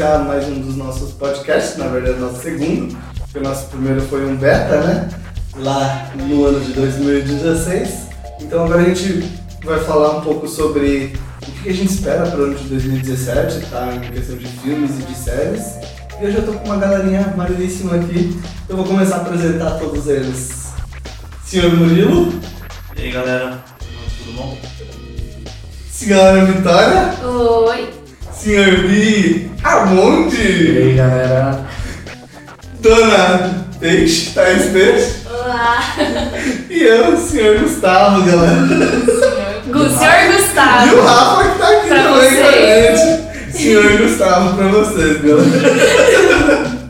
iniciar mais um dos nossos podcasts, na verdade nosso segundo, porque o nosso primeiro foi um beta, né? Lá no ano de 2016. Então agora a gente vai falar um pouco sobre o que a gente espera para o ano de 2017, tá? Em questão de filmes e de séries. E eu já tô com uma galerinha maneiríssima aqui. Eu vou começar a apresentar todos eles. Senhor Murilo. E aí galera, tudo bom? Senhora Vitória. Oi. Senhor Bi Armonde. E aí galera, Dona Peixe, Thais Peixe. Olá. E eu, senhor Gustavo, galera. Gu, senhor E o Gustavo. Rafa que tá aqui Pra também com. Senhor Gustavo pra vocês, galera.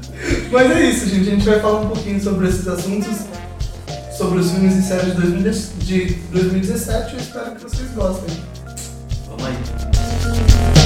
Mas é isso, gente. A gente vai falar um pouquinho sobre esses assuntos, sobre os filmes e séries de 2010 de 2017. Eu espero que vocês gostem. Vamos aí.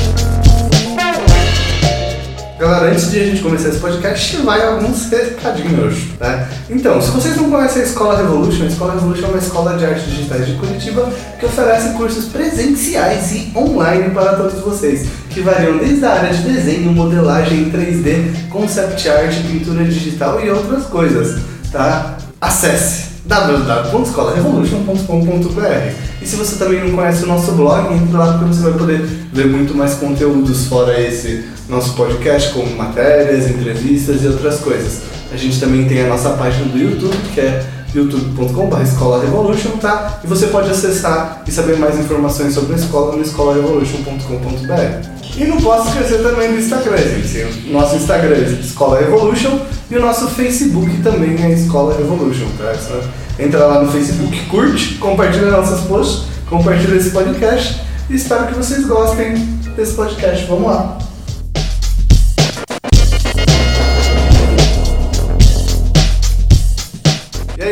Galera, antes de a gente começar esse podcast, vai alguns recadinhos, tá? Então, se vocês não conhecem a Escola Revolution, a Escola Revolution é uma escola de artes digitais de Curitiba que oferece cursos presenciais e online para todos vocês, que variam desde a área de desenho, modelagem em 3D, concept art, pintura digital e outras coisas, tá? Acesse www.escolarevolution.com.br E se você também não conhece o nosso blog, entre lá porque você vai poder ver muito mais conteúdos fora esse nosso podcast, como matérias, entrevistas e outras coisas. A gente também tem a nossa página do YouTube, que é youtube.com.br Escola Revolution, tá? E você pode acessar e saber mais informações sobre a escola no escolarevolution.com.br. E não posso esquecer também do Instagram, gente. O nosso Instagram é Escola Revolution e o nosso Facebook também é Escola Revolution, tá? É entra lá no Facebook, curte, compartilha nossos posts, compartilha esse podcast e espero que vocês gostem desse podcast. Vamos lá!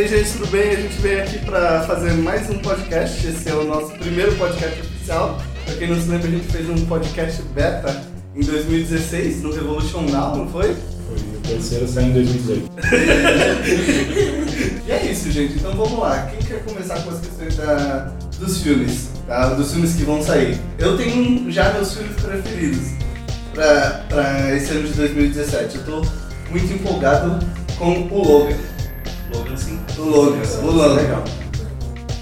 Aí, gente, tudo bem? A gente veio aqui para fazer mais um podcast. Esse é o nosso primeiro podcast oficial. Pra quem não se lembra, a gente fez um podcast beta em 2016, no Revolution Now, não foi? foi o terceiro saiu em 2018. E é isso, gente. Então vamos lá. Quem quer começar com as questões da- dos filmes? tá? Dos filmes que vão sair. Eu tenho já meus filmes preferidos pra esse ano de 2017. Eu tô muito empolgado com o Logan. Logan sim. O Logan. O Logan. Legal.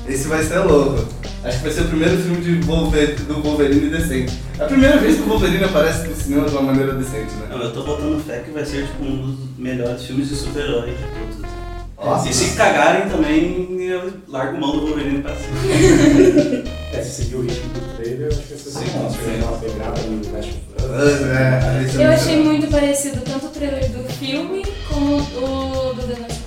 Esse vai ser louco. Acho que vai ser o primeiro filme de Wolverine, do Wolverine decente. É a primeira vez que o Wolverine aparece no cinema de uma maneira decente, né? Não, eu tô botando fé que vai ser tipo um dos melhores filmes de super-herói de todos. assim. Nossa. E se cagarem também, eu largo mão do Wolverine pra cima. É, se seguir o ritmo do trailer, eu acho que vai ser Sim, bom. sim. Se uma pegada no Us. É, é Eu achei muito parecido tanto o trailer do filme como o do The Last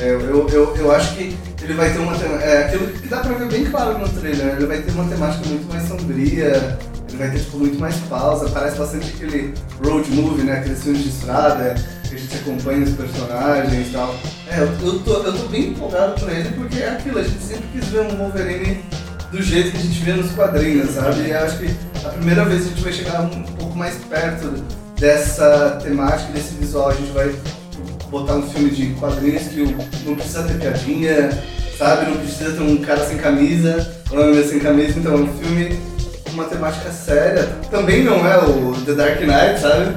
É, eu, eu, eu acho que ele vai ter uma. É aquilo que dá pra ver bem claro no trailer, né? ele vai ter uma temática muito mais sombria, ele vai ter tipo, muito mais pausa, parece bastante aquele road movie, né? Aqueles filmes de estrada, que a gente acompanha os personagens e tal. É, eu, eu, tô, eu tô bem empolgado por ele porque é aquilo, a gente sempre quis ver um Wolverine do jeito que a gente vê nos quadrinhos, sabe? E eu acho que a primeira vez a gente vai chegar um pouco mais perto dessa temática, desse visual, a gente vai botar um filme de quadrinhos que não precisa ter piadinha, sabe? Não precisa ter um cara sem camisa, uma mulher sem camisa, então é um filme com uma temática séria. Também não é o The Dark Knight, sabe?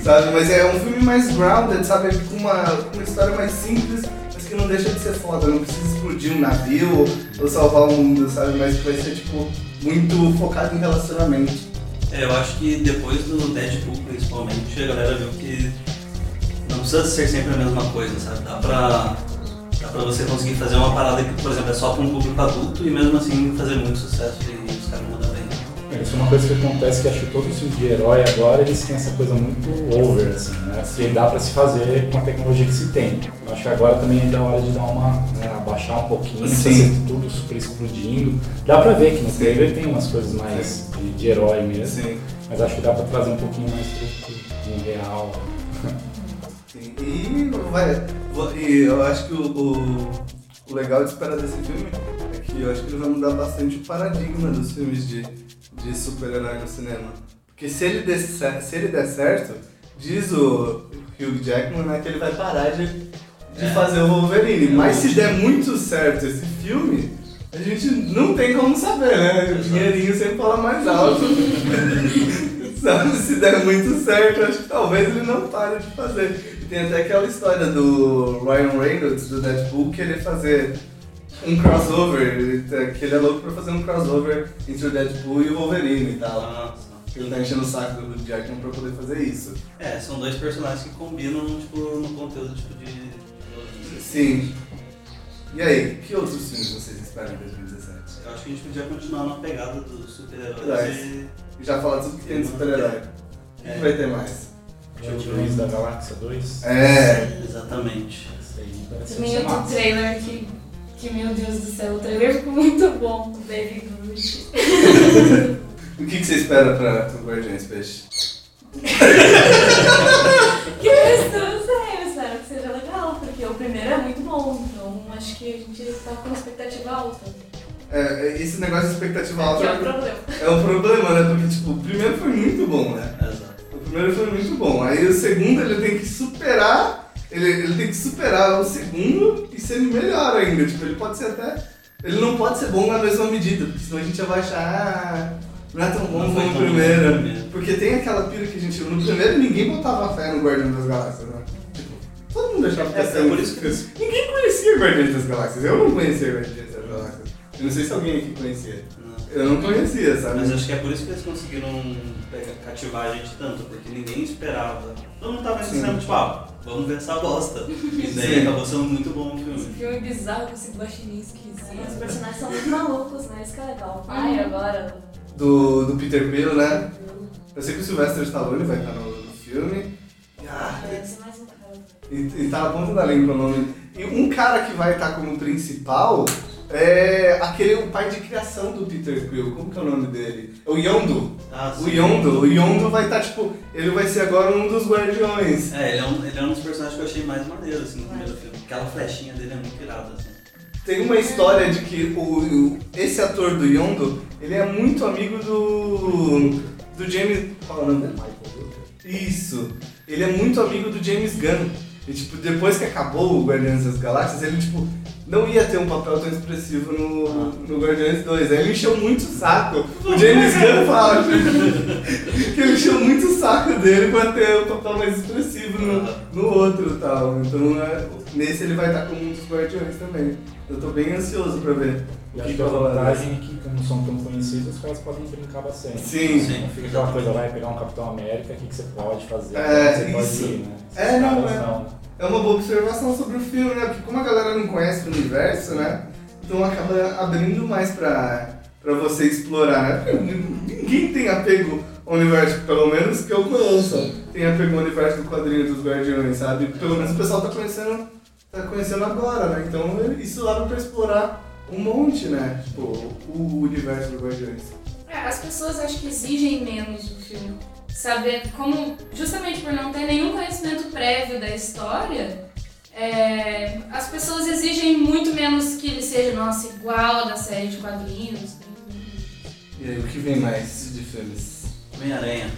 sabe? Mas é um filme mais grounded, sabe? Com uma, uma história mais simples, mas que não deixa de ser foda. Não precisa explodir um navio ou salvar o mundo, sabe? Mas que vai ser, tipo, muito focado em relacionamento. É, eu acho que depois do Deadpool, principalmente, a galera viu que não precisa ser sempre a mesma coisa, sabe? Dá pra, dá pra você conseguir fazer uma parada que, por exemplo, é só pra um público adulto e mesmo assim fazer muito sucesso e os caras mandam bem. É, Isso é uma coisa que acontece que acho que todos os filmes de herói agora eles têm essa coisa muito over, assim, né? Que dá pra se fazer com a tecnologia que se tem. Eu acho que agora também é da hora de dar uma. Né, abaixar um pouquinho, Sim. ser tudo super explodindo. Dá pra ver que no trailer tem umas coisas mais de, de herói mesmo, Sim. mas acho que dá pra trazer um pouquinho mais pro, pro real. Sim, e, vai, e eu acho que o, o, o legal de esperar desse filme é que eu acho que ele vai mudar bastante o paradigma dos filmes de, de super-herói no cinema. Porque se ele, der, se ele der certo, diz o Hugh Jackman né, que ele vai parar de, de É. fazer o Wolverine. Mas se der muito certo esse filme, A gente não tem como saber, né? O dinheirinho sempre fala mais alto. Sabe, se der muito certo, acho que talvez ele não pare de fazer. E tem até aquela história do Ryan Reynolds, do Deadpool, querer fazer um crossover, tá- que ele é louco pra fazer um crossover entre o Deadpool e o Wolverine e tal. Ah, só. Ele tá enchendo o saco do Jackman pra poder fazer isso. É, são dois personagens que combinam tipo, no conteúdo tipo, de. Sim. E aí, que outros filmes vocês esperam em 2017? Eu acho que a gente podia continuar na pegada dos super-heróis e. Já falar tudo que tem de super-herói. O que, que vai ter mais? Guardiões da Galáxia 2. É. Exatamente. Isso aí parece Também outro massa. trailer que, que, meu Deus do céu, o trailer ficou muito bom. O Baby Groot. O que, que você espera pra, pro Guardiões Peixe? Que questão, sei, eu espero que seja legal, porque o primeiro é muito bom, então acho que a gente tá com uma expectativa alta. É, esse negócio de expectativa Que alta é o problema. é um problema, né? Porque, tipo, o primeiro foi muito bom, né? Exato. O primeiro foi muito bom. Aí o segundo ele tem que superar. Ele, ele tem que superar o segundo e ser melhor ainda. Tipo, ele pode ser até. Ele não pode ser bom na mesma medida, porque senão a gente já vai achar. Ah, não é tão bom Não foi como o primeiro. no primeiro. Porque tem aquela pira que a gente. No primeiro ninguém botava fé no Guardião das Galáxias, né? Tipo, todo mundo achava que É, ia ser é um por isso que-. Ninguém conhecia Guardiões das Galáxias. Eu não conhecia Guardiões das Galáxias. Eu não sei se alguém aqui conhecia. Não. Eu não conhecia, sabe? Mas acho que é por isso que eles conseguiram cativar a gente tanto, porque ninguém esperava. Todo mundo tava pensando, tipo, ah, vamos ver essa bosta. E daí Sim. acabou sendo muito bom o Esse filme. filme bizarro com esse guaxinim Os esquisito. personagens são muito malucos, né? Isso que é legal. O pai agora. Do, do Peter Quill, né? Eu sei que o Sylvester Stallone vai estar no, no filme. E, ah, Deve ser mais um cara. e, e tá na ponta da língua o nome. E um cara que vai estar como principal é aquele o pai de criação do Peter Quill. Como que é o nome dele? É o Yondo. Ah, O sim. Yondo. O Yondo vai estar, tipo, ele vai ser agora um dos guardiões. É, ele é, um, ele é um dos personagens que eu achei mais maneiro, assim, no primeiro filme. Aquela flechinha dele é muito irada, assim. Tem uma história de que o, o- esse ator do Yondo, ele é muito amigo do. do James. Qual é o nome dele? Michael. Isso. Ele é muito amigo do James Gunn. E tipo, depois que acabou o Guardiões das Galáxias, ele tipo, não ia ter um papel tão expressivo no, no Guardiões 2. Aí ele encheu muito o saco. O James Gunn fala que ele encheu muito o saco dele pra ter um papel mais expressivo no, no outro e tal. Então é, nesse ele vai estar como um dos Guardiões também. Eu tô bem ansioso pra ver E acho que, a vantagem é que, como são tão conhecidos, os caras podem brincar bastante. Sim. Sim. Não fica aquela coisa, vai pegar um Capitão América, o que, que você pode fazer? É, você pode isso. ir, né? Esses É, não, é. não. É uma boa observação sobre o filme, né? Porque como a galera não conhece o universo, né? Então acaba abrindo mais pra, pra você explorar, né? Porque ninguém tem apego ao universo, pelo menos que eu conheça, tem apego ao universo do quadrinho dos Guardiões, sabe? Pelo menos o pessoal tá conhecendo, tá conhecendo agora, né? Então isso abre pra explorar um monte, né? Tipo, o universo dos Guardiões. É, as pessoas acho que exigem menos do filme. Saber como, justamente por não ter nenhum conhecimento prévio da história, é, as pessoas exigem muito menos que ele seja, nossa, igual a da série de quadrinhos. E aí, o que vem mais de filmes? Homem-Aranha.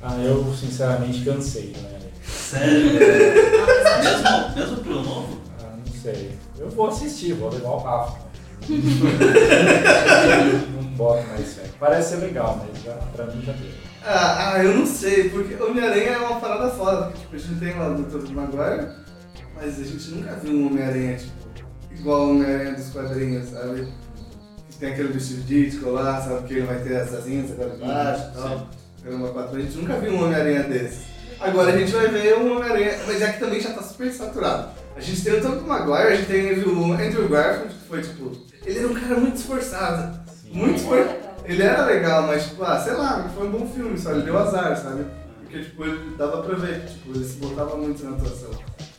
Ah, eu sinceramente cansei, né? Sério? mesmo, mesmo pro novo? Ah, não sei. Eu vou assistir, vou levar o Rafa. não boto mais fé. Parece ser legal, mas já, pra mim já deu. Ah, ah, eu não sei, porque Homem-Aranha é uma parada foda, porque tipo, a gente tem lá o Dr. Maguire, mas a gente nunca viu um Homem-Aranha, tipo, igual o Homem-Aranha dos quadrinhos, sabe? Que tem aquele vestido dítico lá, sabe? Que ele vai ter as asinhas agora embaixo e tal. Caramba, quatro. A gente nunca viu um Homem-Aranha desse. Agora a gente vai ver um Homem-Aranha, mas é que também já tá super saturado. A gente tem o Tobey Maguire, a gente tem o Andrew Garfield, que foi tipo. Ele era um cara muito esforçado. Sim. Muito esforçado. Ele era legal, mas tipo, ah, sei lá, foi um bom filme, só ele deu azar, sabe? Porque tipo, ele dava pra ver tipo, ele se botava muito na atuação.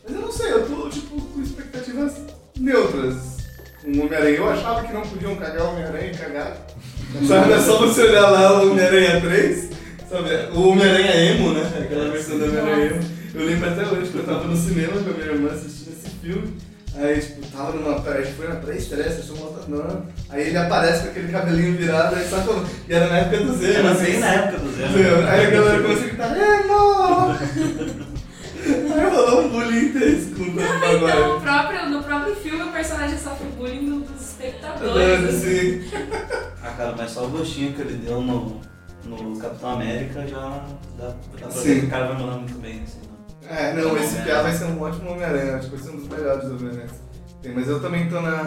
Mas eu não sei, eu tô tipo com expectativas neutras com o Homem-Aranha. Eu achava que não podiam cagar o Homem-Aranha e cagar. Sabe, é só você olhar lá o Homem-Aranha 3, sabe? O Homem-Aranha emo, né? Aquela versão do Homem-Aranha emo. Eu lembro até hoje que eu tava no cinema com a minha irmã assistindo esse filme. Aí, tipo, tava numa. A gente foi na pré-estreia, assistiu uma outra Aí ele aparece com aquele cabelinho virado, aí só como. E era na época do Zero, Era assim. bem na época do Zero. Zero. Aí a galera começou a gritar, emo! Aí rolou um bullying intenso com o Tobey Então, Maguire. o próprio, no próprio filme, o personagem sofre bullying dos doido. dando, assim. Ah, cara, mas só o gostinho que ele deu no, no Capitão América já dá, dá pra ver que o cara vai mandar muito bem, assim. né? É, não, esse Piá vai ser um ótimo Homem-Aranha. Acho que vai ser um dos melhores Homem-Aranha. Tem, mas eu também tô na,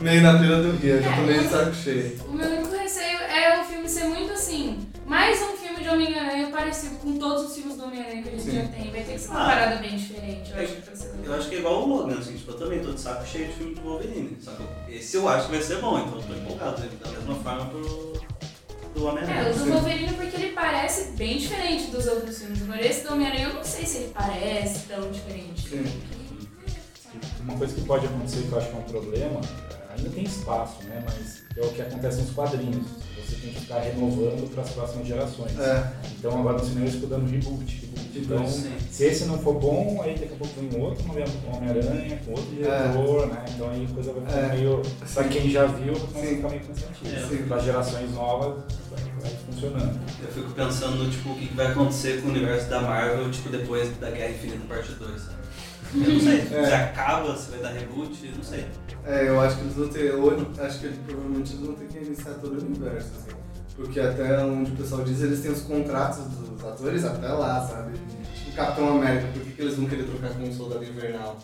meio na pira do Rio, eu já tô meio de saco cheio. O meu único receio é o filme ser muito assim. Mais um filme de Homem-Aranha parecido com todos os filmes do Homem-Aranha que a gente Sim. já tem. Vai ter que ser uma Ah. parada bem diferente, eu acho que pra ser Eu acho que é igual o Logan, assim, tipo, eu também tô de saco cheio de filme do Wolverine. Só que esse eu acho que vai ser bom, então eu tô empolgado. Da mesma forma pro, do É, Homem-Aranha. o do. Wolverine porque ele parece bem diferente dos outros filmes. Agora esse do Homem-Aranha eu não sei se ele parece tão diferente. Sim. Uma coisa que pode acontecer que eu acho que é um problema, ainda tem espaço, né? Mas é o que acontece nos quadrinhos. Você tem que ficar renovando para as próximas gerações. É, Então agora no cinema eles ficam dando reboot, reboot. Então, Sim. se esse não for bom, aí daqui a pouco vem outro Homem-Aranha, com outro diretor, né? Então aí a coisa vai ficar É. meio. Pra Sim. quem já viu, Sim. ficar meio cansativo. Para gerações novas, vai, vai funcionando. Eu fico pensando, tipo, o que que vai acontecer com o universo da Marvel, tipo, depois da Guerra Infinita parte 2, sabe? Eu não sei, É. se acaba, se vai dar reboot, não sei. é, eu acho que eles vão ter. Ou, acho que eles, provavelmente eles vão ter que iniciar todo o universo, assim. Porque até onde o pessoal diz, eles têm os contratos dos atores até lá, sabe? Tipo, Capitão América, por que, que eles vão querer trocar com um soldado invernal?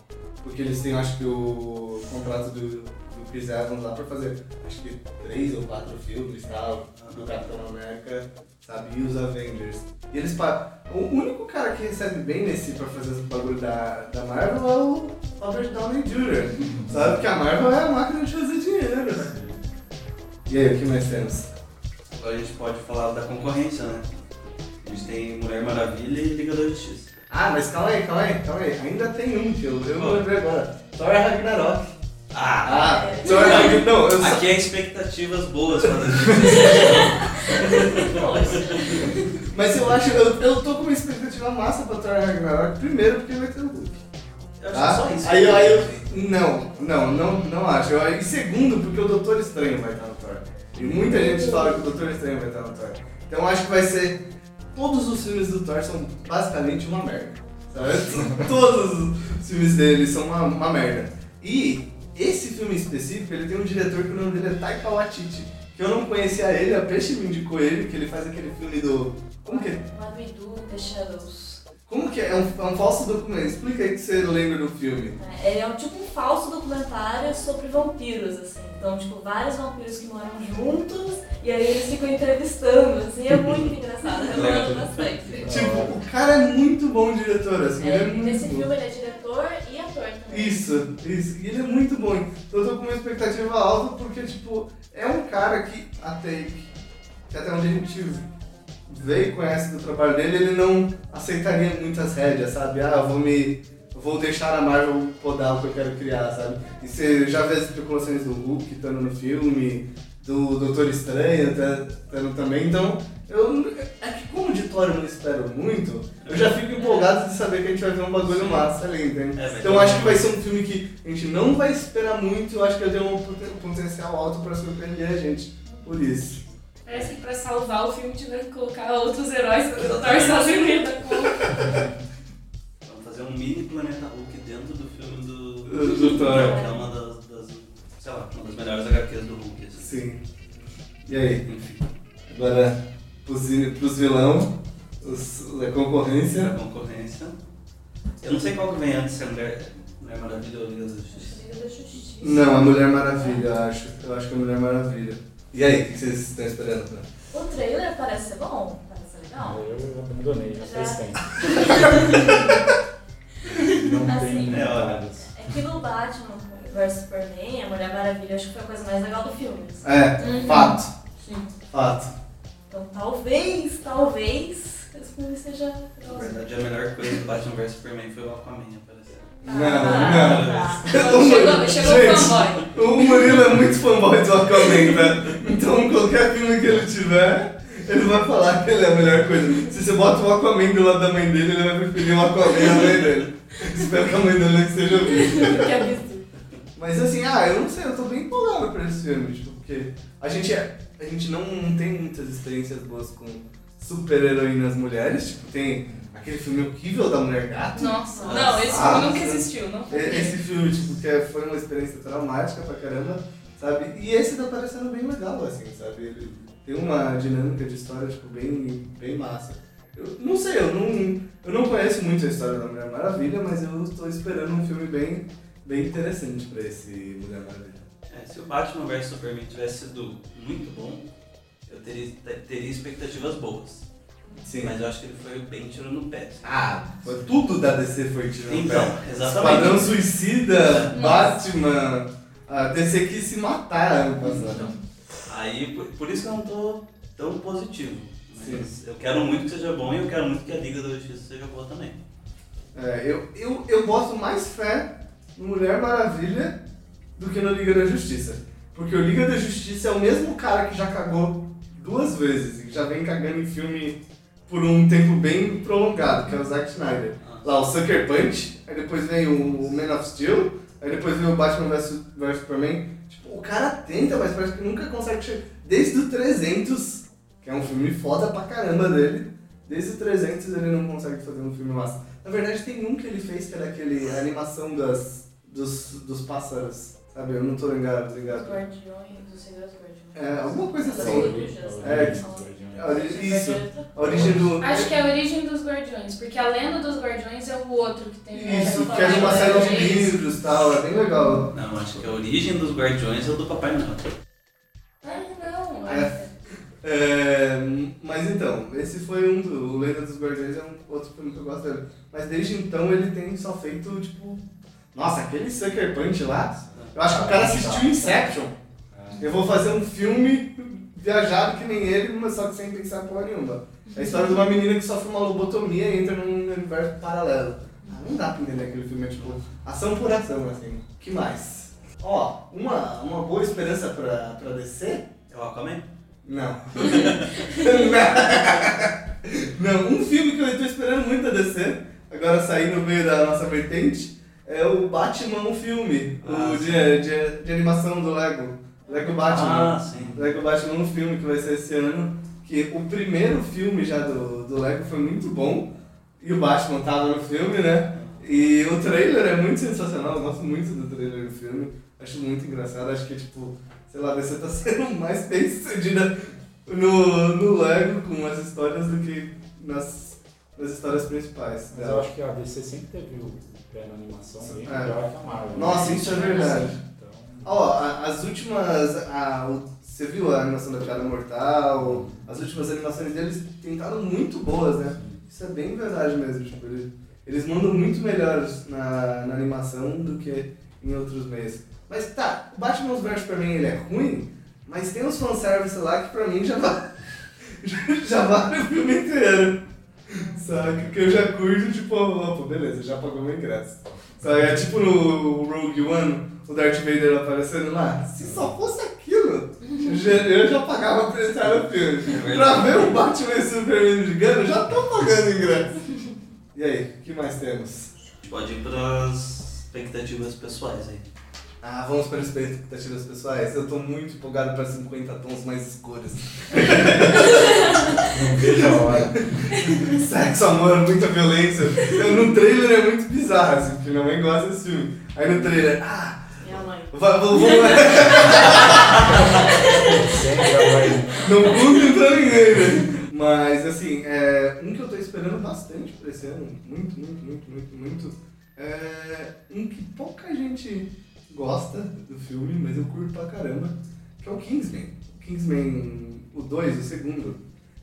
Porque eles têm, acho que, o contrato do, do Chris Evans lá pra fazer, acho que três ou quatro filmes tal, do Capitão América, sabe? E os Avengers. E eles O único cara que recebe bem nesse pra fazer esse bagulho da, da Marvel é o Robert Downey Jr. Sabe? Porque a Marvel é a máquina de fazer dinheiro. E aí, o que mais temos? Agora a gente pode falar da concorrência, né? A gente tem Mulher Maravilha e Liga da Justiça. Ah, mas calma aí, calma aí, calma aí. Ainda tem um que eu, eu lembrei agora. Thor Ragnarok. Ah! Ah, Ragnarok. Não, eu só... Aqui é expectativas boas a. Mas eu acho, eu, eu tô com uma expectativa massa pra Thor Ragnarok. Primeiro porque vai ter o Hulk. Eu acho Tá? que só isso. Aí, eu- aí eu. Não, não, não, não acho. Eu- E segundo, porque o Doutor Estranho vai estar no Thor. E muita gente fala que o Doutor Estranho vai estar no Thor. Então eu acho que vai ser. Todos os filmes do Thor são basicamente uma merda. Sabe? Todos os filmes dele são uma, uma merda. E esse filme específico, ele tem um diretor que o nome dele é Taika Waititi. Que eu não conhecia ele, a Peixe me indicou ele, que ele faz aquele filme do. Como que é? Do, the shadows. Como que é? É um, é um falso documento. Explica aí que você lembra do filme. É, Ele é um tipo um falso documentário sobre vampiros, assim. Então, tipo, vários vampiros que moram juntos e aí eles ficam entrevistando, assim. É muito engraçado, eu gosto bastante. Tipo, o cara é muito bom diretor, assim. É, ele é muito nesse bom. filme ele é diretor e. Isso, isso. E ele é muito bom. Então eu tô com uma expectativa alta porque, tipo, é um cara que até, que até onde a gente vê e conhece do trabalho dele, ele não aceitaria muitas rédeas, sabe? Ah, eu vou me. Vou deixar a Marvel podar o que eu quero criar, sabe? E você já vê as especulações do Hulk estando no filme, do Doutor Estranho estando também, então eu. É que como de Thor eu não espero muito, eu já fico empolgado de saber que a gente vai ver um bagulho massa ali, entende? É, Então eu ter acho que vai ser um filme que a gente não vai esperar muito, eu acho que ele tem um poten- potencial alto pra surpreender a gente. Por isso. Parece que pra salvar o filme tiveram que colocar outros heróis Thor sozinho dentro da conta. Vamos fazer um mini Planeta Hulk dentro do filme do, Do- do Thor. Que é uma das, das, sei lá, uma das melhores HQs do Hulk. assim. Sim. E aí? Enfim, Agora, pros, pros vilão, os, a a concorrência. concorrência. Eu não sei qual que vem antes, se é Mulher, Mulher Maravilha ou Liga da Justiça. Liga da Justiça. Não, a Mulher Maravilha, eu acho. Eu acho que é a Mulher Maravilha. E aí, o que vocês estão esperando? Né? O trailer parece ser bom, parece ser legal. Eu abandonei, já faz Já. tempo. Não Assim, tem é. É que no Batman vs Superman, a Mulher Maravilha, acho que foi a coisa mais legal do filme. assim. É, Uhum. fato. Sim. Fato. Então talvez, talvez, esse filme seja Na verdade, a melhor coisa do Batman vs Superman foi o Aquaman aparecer. Não, não. tá. Chegou, chegou o Gente. fanboy. O Murilo é muito fanboy do Aquaman, tá? Então qualquer filme que ele tiver, ele vai falar que ele é a melhor coisa. Se você bota o Aquaman do lado da mãe dele, ele vai preferir o Aquaman à mãe dele. Espero que a mãe dele não esteja ouvindo. Que absurdo. Mas assim, ah, eu não sei, eu tô bem empolgado pra esse filme, tipo, porque a gente, é, a gente não, não tem muitas experiências boas com super-heroínas mulheres, tipo, tem aquele filme horrível da Mulher Gato. Nossa, não, esse Ah, filme nunca nossa. existiu, não. E- Esse filme, tipo, que é- foi uma experiência traumática pra caramba. sabe? E esse tá parecendo bem legal, assim, sabe? Ele tem uma dinâmica de história, tipo, bem, bem massa. Eu não sei, eu não, eu não conheço muito a história da Mulher Maravilha, mas eu estou esperando um filme bem, bem interessante pra esse Mulher Maravilha. É, se o Batman vs Superman tivesse sido muito bom, eu teria, teria expectativas boas. Sim. Mas eu acho que ele foi bem tiro no pé. Ah, foi- tudo da DC foi tirando Então, pé. exatamente. Esquadrão Suicida, Nossa. Batman, a DC quis se matar ano passado. Então, aí, por, por isso que eu não tô tão positivo. Mas Sim. eu quero muito que seja bom e eu quero muito que a Liga da Justiça seja boa também. É, eu, eu, eu boto mais fé no Mulher Maravilha do que no Liga da Justiça. Porque o Liga da Justiça é o mesmo cara que já cagou duas vezes e já vem cagando em filme por um tempo bem prolongado, que é o Zack Snyder. Lá o Sucker Punch, aí depois vem o Man of Steel, aí depois vem o Batman vs vs Superman. Tipo, o cara tenta, mas parece que nunca consegue chegar. Desde o 300, que é um filme foda pra caramba dele, desde o 300 ele não consegue fazer um filme massa. Na verdade, tem um que ele fez que era aquele a animação das, dos, dos pássaros, sabe? Eu não tô ligado, Os ligado. guardiões, os segredos guardiões. É, alguma coisa assim. corujas, É, que- São- A ori- Isso, a origem do. Acho que é a origem dos Guardiões, porque a lenda dos Guardiões é o outro que tem. Isso, é, que é de uma série de livros e tal, é bem legal. Não, acho que a origem dos Guardiões é o do Papai Noel. Ah, não. É. É, mas então, esse foi um do. O Lenda dos Guardiões é um outro filme que eu gosto dele. Mas desde então ele tem só feito, tipo. Nossa, aquele Sucker Punch lá. Eu acho que o cara assistiu Inception. Eu vou fazer um filme viajado que nem ele, mas só que sem pensar porra nenhuma. É a história de uma menina que sofre uma lobotomia e entra num universo paralelo. Ah, não dá pra entender aquele filme, é tipo, ação por ação, assim. que mais? Ó, uma, uma boa esperança pra, pra descer? É o Aquaman? Não. não, um filme que eu tô esperando muito a descer, agora sair no meio da nossa vertente, é o Batman o filme, Ah, o de, de, de animação do Lego. Lego Batman. Ah, sim. Lego Batman um filme que vai ser esse ano. Que o primeiro filme já do, do Lego foi muito bom. E o Batman tava no filme, né? E o trailer é muito sensacional, eu gosto muito do trailer do filme. Acho muito engraçado, acho que tipo, sei lá, você tá sendo mais bem sucedida no, no Lego com as histórias do que nas, nas histórias principais. Mas eu acho que a DC sempre teve o pé na animação bem É. melhor que a Marvel. Nossa, isso é verdade. Então, Ó, a- as últimas. a- você viu a animação da Piada Mortal? As últimas animações deles tentaram muito boas, né? Isso é bem verdade mesmo. Tipo, eles, eles mandam muito melhores na, na animação do que em outros meios. Mas tá, o Batman vs Superman ele é ruim, mas tem uns fanservice lá que pra mim já vale, já vale o filme inteiro. Sabe? Que eu já curto, tipo, opa, beleza, já pagou meu ingresso. Sabe? É tipo no Rogue One, o Darth Vader aparecendo lá. Se só fosse aquilo, eu já, pagava pra entrar no filme. Pra ver o Batman e Superman gigante, eu já tô pagando ingresso. E aí, o que mais temos? A gente pode ir pras expectativas pessoais aí. Ah, vamos para as expectativas pessoais. Eu tô muito empolgado para 50 tons mais escuros. não vejo a hora. Sexo, amor, muita violência. Eu, no trailer é muito bizarro, assim, porque minha mãe gosta desse filme. Aí no trailer, ah, Minha mãe. vai, vou, vou, não conta pra ninguém, né? Mas, assim, é, um que eu tô esperando bastante pra esse ano, muito, muito, muito, muito, muito, é um que pouca gente gosta do filme, mas eu curto pra caramba, que é o Kingsman. Kingsman, o 2, o segundo.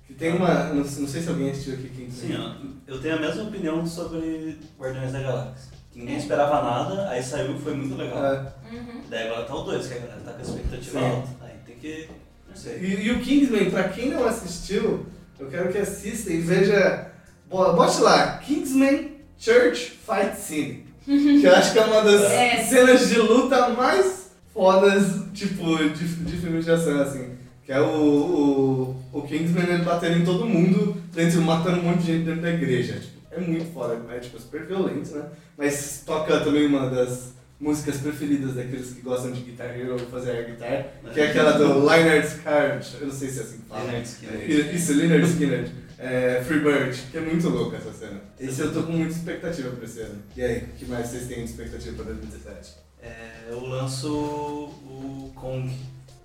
Que tem uma. Não, não sei se alguém assistiu aqui Kingsman. Sim, ó, eu tenho a mesma opinião sobre Guardiões da Galáxia. Ninguém esperava nada, aí saiu e foi muito legal. É, Uhum. Daí agora tá o 2, que a galera tá com a expectativa Sim. alta. Aí tem que. Não sei. E, e o Kingsman, pra quem não assistiu, eu quero que assista e veja. bo- Bote lá, Kingsman Church Fight Scene. Que eu acho que é uma das É. cenas de luta mais fodas, tipo, de, de filmes de ação, assim. Que é o, o, o Kingsman batendo em todo mundo, dentro, matando um monte de gente dentro da igreja. Tipo, é muito foda, é tipo, super violento, né? Mas toca também uma das músicas preferidas daqueles que gostam de Guitar Hero ou fazer air guitar, que é aquela do Leonard Scarlett, eu não sei se é assim que fala. Leonard Skinner. É, Isso, Leonard Skinner. É, Free Bird, que é muito louca essa cena. Esse eu tô com muita expectativa pra esse ano. E aí, o que mais vocês têm de expectativa pra 2017? É, eu lanço o Kong.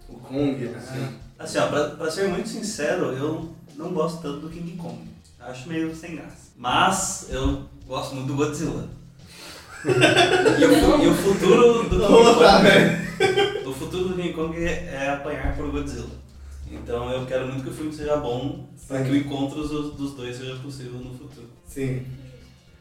O Kong, né? Sim. Assim, ó, pra, pra ser muito sincero, eu não gosto tanto do King Kong. Acho meio sem graça. Mas eu gosto muito do Godzilla. e, o, e o futuro do King Kong. velho. O futuro do King Kong é, é apanhar por Godzilla. Então eu quero muito que o filme seja bom para que o encontro dos, dos dois seja possível no futuro. Sim.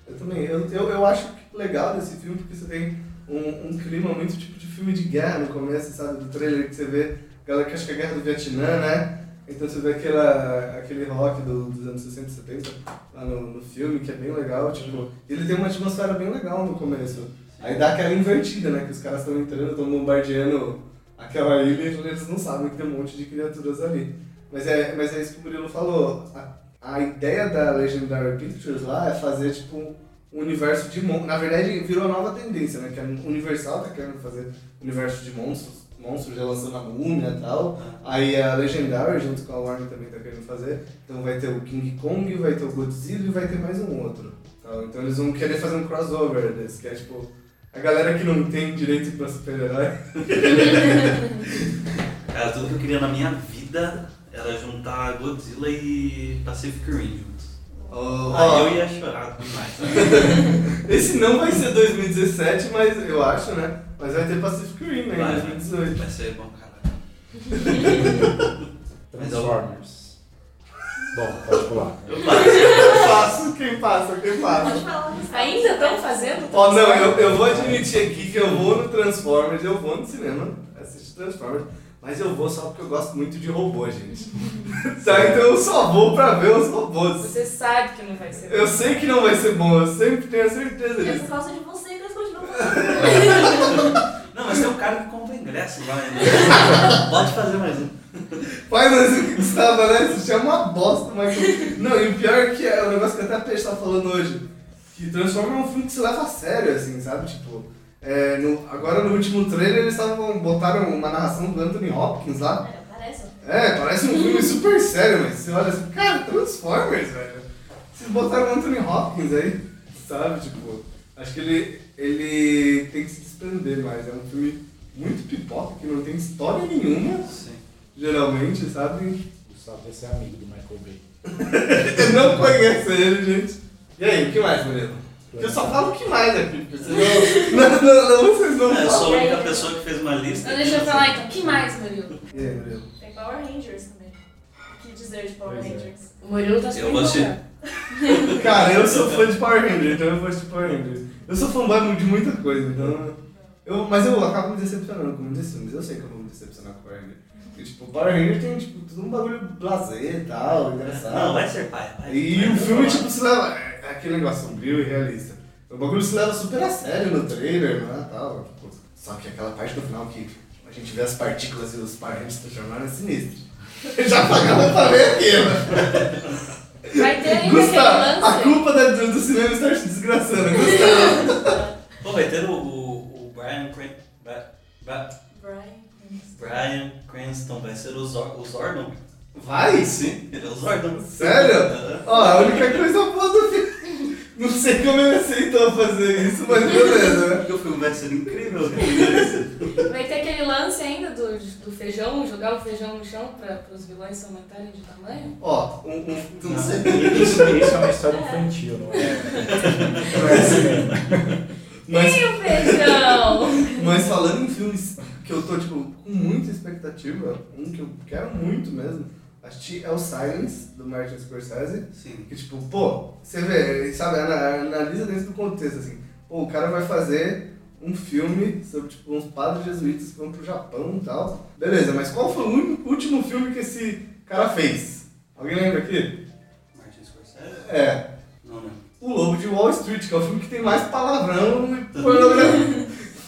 Eu também. Eu, eu, eu acho legal desse filme porque você tem um, um clima muito tipo de filme de guerra no começo, sabe? Do trailer que você vê, galera que acha que é a guerra do Vietnã, né? Então você vê aquela, aquele rock do, dos anos 60 e 70 lá no, no filme, que é bem legal, tipo, ele tem uma atmosfera bem legal no começo. Aí dá aquela invertida, né? Que os caras estão entrando, estão bombardeando aquela ilha e eles não sabem que tem um monte de criaturas ali. Mas é, mas é isso que o Murilo falou. A, a ideia da Legendary Pictures lá é fazer, tipo, um universo de monstros. Na verdade, virou nova tendência, né? Que a Universal tá querendo fazer universo de monstros. Monstros já lançando a múmia e tal. Aí a Legendary, junto com a Warner, também tá querendo fazer. Então vai ter o King Kong, vai ter o Godzilla e vai ter mais um outro. Tá? Então eles vão querer fazer um crossover desse, que é tipo. A galera que não tem direito pra super-herói. Cara, tudo que eu queria na minha vida era juntar Godzilla e Pacific Rim juntos. Ó, eu ia chorar demais. Esse não vai ser 2017, mas eu acho, né? Mas vai ter Pacific Rim, né? Vai. Em 2018. Vai ser bom, caralho. Transformers. Bom, pode pular. Eu faço. Eu passo, quem passa, quem Pode passa. Ainda estão fazendo? Ó, não, eu, eu vou admitir aqui que eu vou no Transformers, eu vou no cinema assistir Transformers, mas eu vou só porque eu gosto muito de robô, gente. tá, então eu só vou pra ver os robôs. Você sabe que não vai ser. Eu sei que não vai ser bom, eu sempre tenho a certeza É disso. por causa de você que eles continuam fazendo. Não, mas tem um cara que compra ingresso lá. Né? Pode fazer mais um. Pai, mas o que Gustavo, né? Isso chama uma bosta, mas. Não, e o pior é que é o negócio que até a Peixe tava falando hoje. Que Transformers é um filme que se leva a sério, assim, sabe? Tipo, é, no- agora no último trailer eles estavam. botaram uma narração do Anthony Hopkins lá. É, parece. É, parece um filme super sério, mas você olha assim, cara, Transformers, velho. Vocês botaram o Anthony Hopkins aí, sabe? Tipo, acho que ele, ele tem que se desprender mais. É um filme muito pipoca, que não tem história nenhuma, Sim. geralmente, sabe? Gustavo vai ser amigo do Michael Bay. Eu não conheço ele, gente. E aí, o que mais, Murilo? Eu só falo o que mais aqui, porque senão. Não, não, não, vocês não É, eu falam. sou a única pessoa que fez uma lista. Então deixa eu falar então. O que mais, Murilo? E aí, Murilo? Tem Power Rangers também. O que dizer de Power Pois é. Rangers? O Murilo tá super Eu vou. Cara, eu sou fã de Power Ranger, então eu vou assistir Power Ranger. Eu sou fanboy de muita coisa, então. Eu, mas eu acabo me decepcionando com muitos filmes. Eu sei que eu vou me decepcionar com Power Ranger. Porque, tipo, Power Ranger tem tipo, tudo um bagulho blazer e tal, engraçado. Não, vai ser pai. Vai, E vai o filme, rolar. tipo, se leva. É aquele negócio sombrio e realista. O bagulho se leva super a sério no trailer, né? Tal, tipo, só que aquela parte do final que a gente vê as partículas e os Power Rangers se transformando é sinistro. Já pagava pra ver aquilo. Vai ter ainda Gustavo, a culpa da- do, do cinema está se desgraçando. Gustavo. Pô, vai ter o, o, o Brian Cran... Bra- Bra- Brian. Brian Cranston, vai ser o, Zor o Zordon. Vai? Sim, ele é o Zordon. Sério? Ó, a única coisa boa do filme. Não sei como ele aceitou fazer isso, mas beleza? Porque o filme vai ser incrível. Vai ter aquele lance ainda do, do feijão, jogar o feijão no chão para os vilões se aumentarem de tamanho? Ó, um. um tu não sei. Isso, isso é uma história infantil, não é? Não é. Mas, feijão? Mas falando em filmes que eu tô, tipo, com muita expectativa, um que eu quero muito mesmo, assistir é o Silence, do Martin Scorsese. Sim. Que tipo, pô, você vê, sabe, ana- analisa dentro do contexto, assim. Pô, o cara vai fazer um filme sobre, tipo, uns padres jesuítas que vão pro Japão e tal. Beleza, mas qual foi o último filme que esse cara fez? Alguém lembra aqui? Martin Scorsese? É. Não, não. O Lobo de Wall Street, que é o filme que tem mais palavrão e pornografia,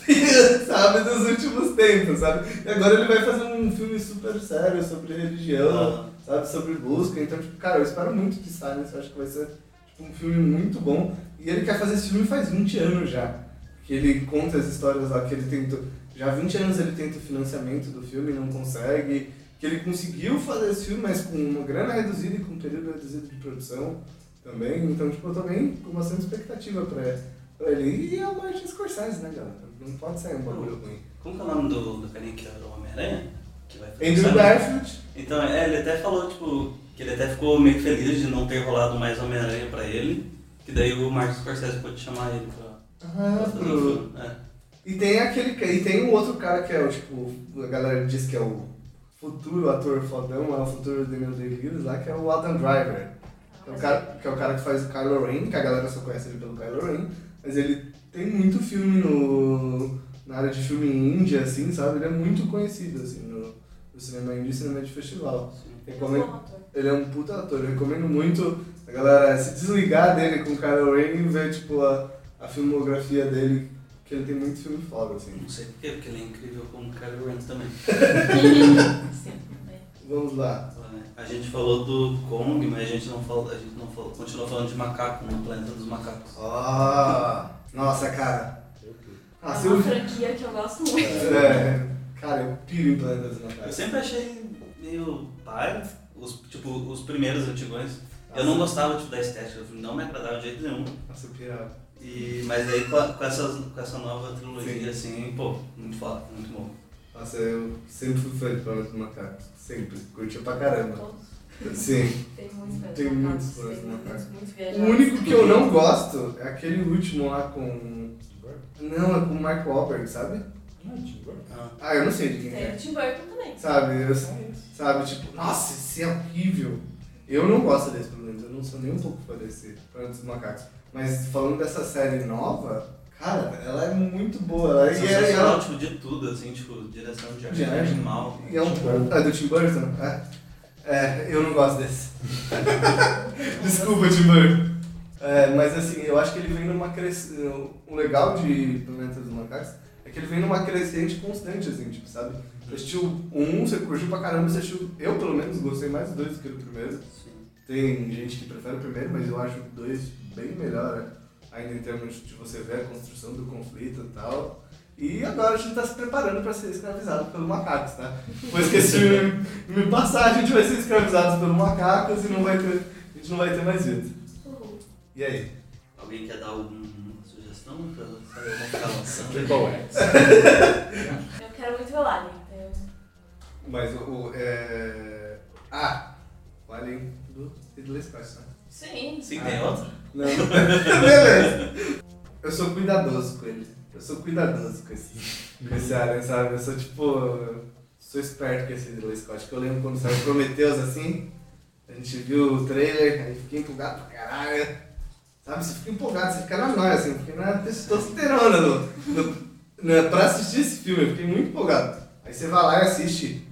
sabe, dos últimos tempos, sabe? E agora ele vai fazer um filme super sério sobre religião, sabe, sobre busca. Então, tipo, cara, eu espero muito de Silence, eu acho que vai ser tipo, um filme muito bom. E ele quer fazer esse filme faz 20 anos já. Que ele conta as histórias lá que ele tentou. Já há 20 anos ele tenta o financiamento do filme e não consegue. Que ele conseguiu fazer esse filme, mas com uma grana reduzida e com um período reduzido de produção também. Então, tipo, eu tô bem com bastante expectativa pra, Ele e a Martin Scorsese, né, galera? Não pode sair um bagulho ruim. Como que é o nome do, do carinha que era o Homem-Aranha? Que vai Andrew? Garfield. Então, é, ele até falou, tipo, que ele até ficou meio feliz de não ter rolado mais Homem-Aranha pra ele. Que daí o Marcos Scorsese pôde chamar ele pra, Ah, o pro... É. E tem aquele e tem um outro cara que é o tipo, a galera diz que é o futuro ator fodão, é o futuro Daniel Day-Lewis lá, que é o Adam Driver. Que é o cara que, é o cara que faz o Kylo Ren, que a galera só conhece ele pelo Kylo Ren, mas ele tem muito filme no, na área de filme índia, assim, sabe? Ele é muito conhecido, assim, no, no cinema índio e cinema de festival. Ele é um Recomendo- ele é um puta ator, eu recomendo muito a galera se desligar dele com o Kylo Ren e ver, tipo, a, a filmografia dele, que ele tem muito filme foda, assim. Não sei porquê, porque ele é incrível como Kylo Ren também. Sim? Vamos lá. A gente falou do Kong, mas a gente não falou, a gente não falou, continuou falando de macaco no planeta dos macacos. Ah, nossa, cara. É Nossa, uma eu, franquia que eu gosto muito. é, cara, eu piro em Planeta dos Eu Macacos. sempre achei meio pai, os, tipo, os primeiros antigões. Eu não gostava tipo, da estética do filme, não me agradava de jeito nenhum. Nossa, eu pirava. E, mas aí com, a- com, essas, com essa nova trilogia, assim, pô, muito foda, muito bom. Nossa, eu sempre fui fã de Planeta dos Macacos. Sempre. Curtia pra caramba. Todos. Sim. Tem muitos fãs Tem de muitos macacos, fãs de tem muitos, O único que eu não gosto é aquele último lá com. Não, é com o Mark Wahlberg, sabe? Não, Tim Burton. Ah, Ah, eu não sei de quem que Tem é. o Tim Burton também. Sabe? Eu, É sabe, tipo, nossa, esse é horrível. Eu não gosto desse, pelo menos. Eu não sou nem um pouco fã desse Planeta dos Macacos. Mas falando dessa série nova, cara, ela é muito boa. Ela, e é, sensacional, ela, tipo, de tudo, assim, tipo, direção de arte De arte. animal. e é um é do Tim Burton? É. É, eu não gosto desse. Desculpa, Tim Burton. É, mas assim, eu acho que ele vem numa crescente. O legal de Planeta dos Macacos é que ele vem numa crescente constante, assim, tipo, sabe? Você assistiu o um, você curtiu pra caramba, você assistiu. Eu, pelo menos, gostei mais do dois do que do primeiro. Sim. Tem gente que prefere o primeiro, mas eu acho o dois bem melhor, né? Ainda em termos de você ver a construção do conflito e tal. E agora a gente tá se preparando para ser escravizado pelo macacos, tá? Depois que esse filme me passar, a gente vai ser escravizado pelo macacos e não vai ter, a gente não vai ter mais vida. E aí? Alguém quer dar alguma sugestão pra saber como ficar lançando? Triple X. Eu quero muito ver o Alien. então- Mas o. o é... Ah! O Alien do Ridley Scott, né? Sim. Sim, tem outro? Não. Beleza. Eu sou cuidadoso com ele. Eu sou cuidadoso com esse, com esse Alien, sabe? Eu sou tipo. Sou esperto com esse Ridley Scott. Que eu lembro quando saiu Prometheus assim. A gente viu o trailer, aí fiquei empolgado pra caralho. Sabe? Você fica empolgado, você fica na noia, assim, fica na testosterona no, no, no, pra assistir esse filme. Eu fiquei muito empolgado. Aí você vai lá e assiste.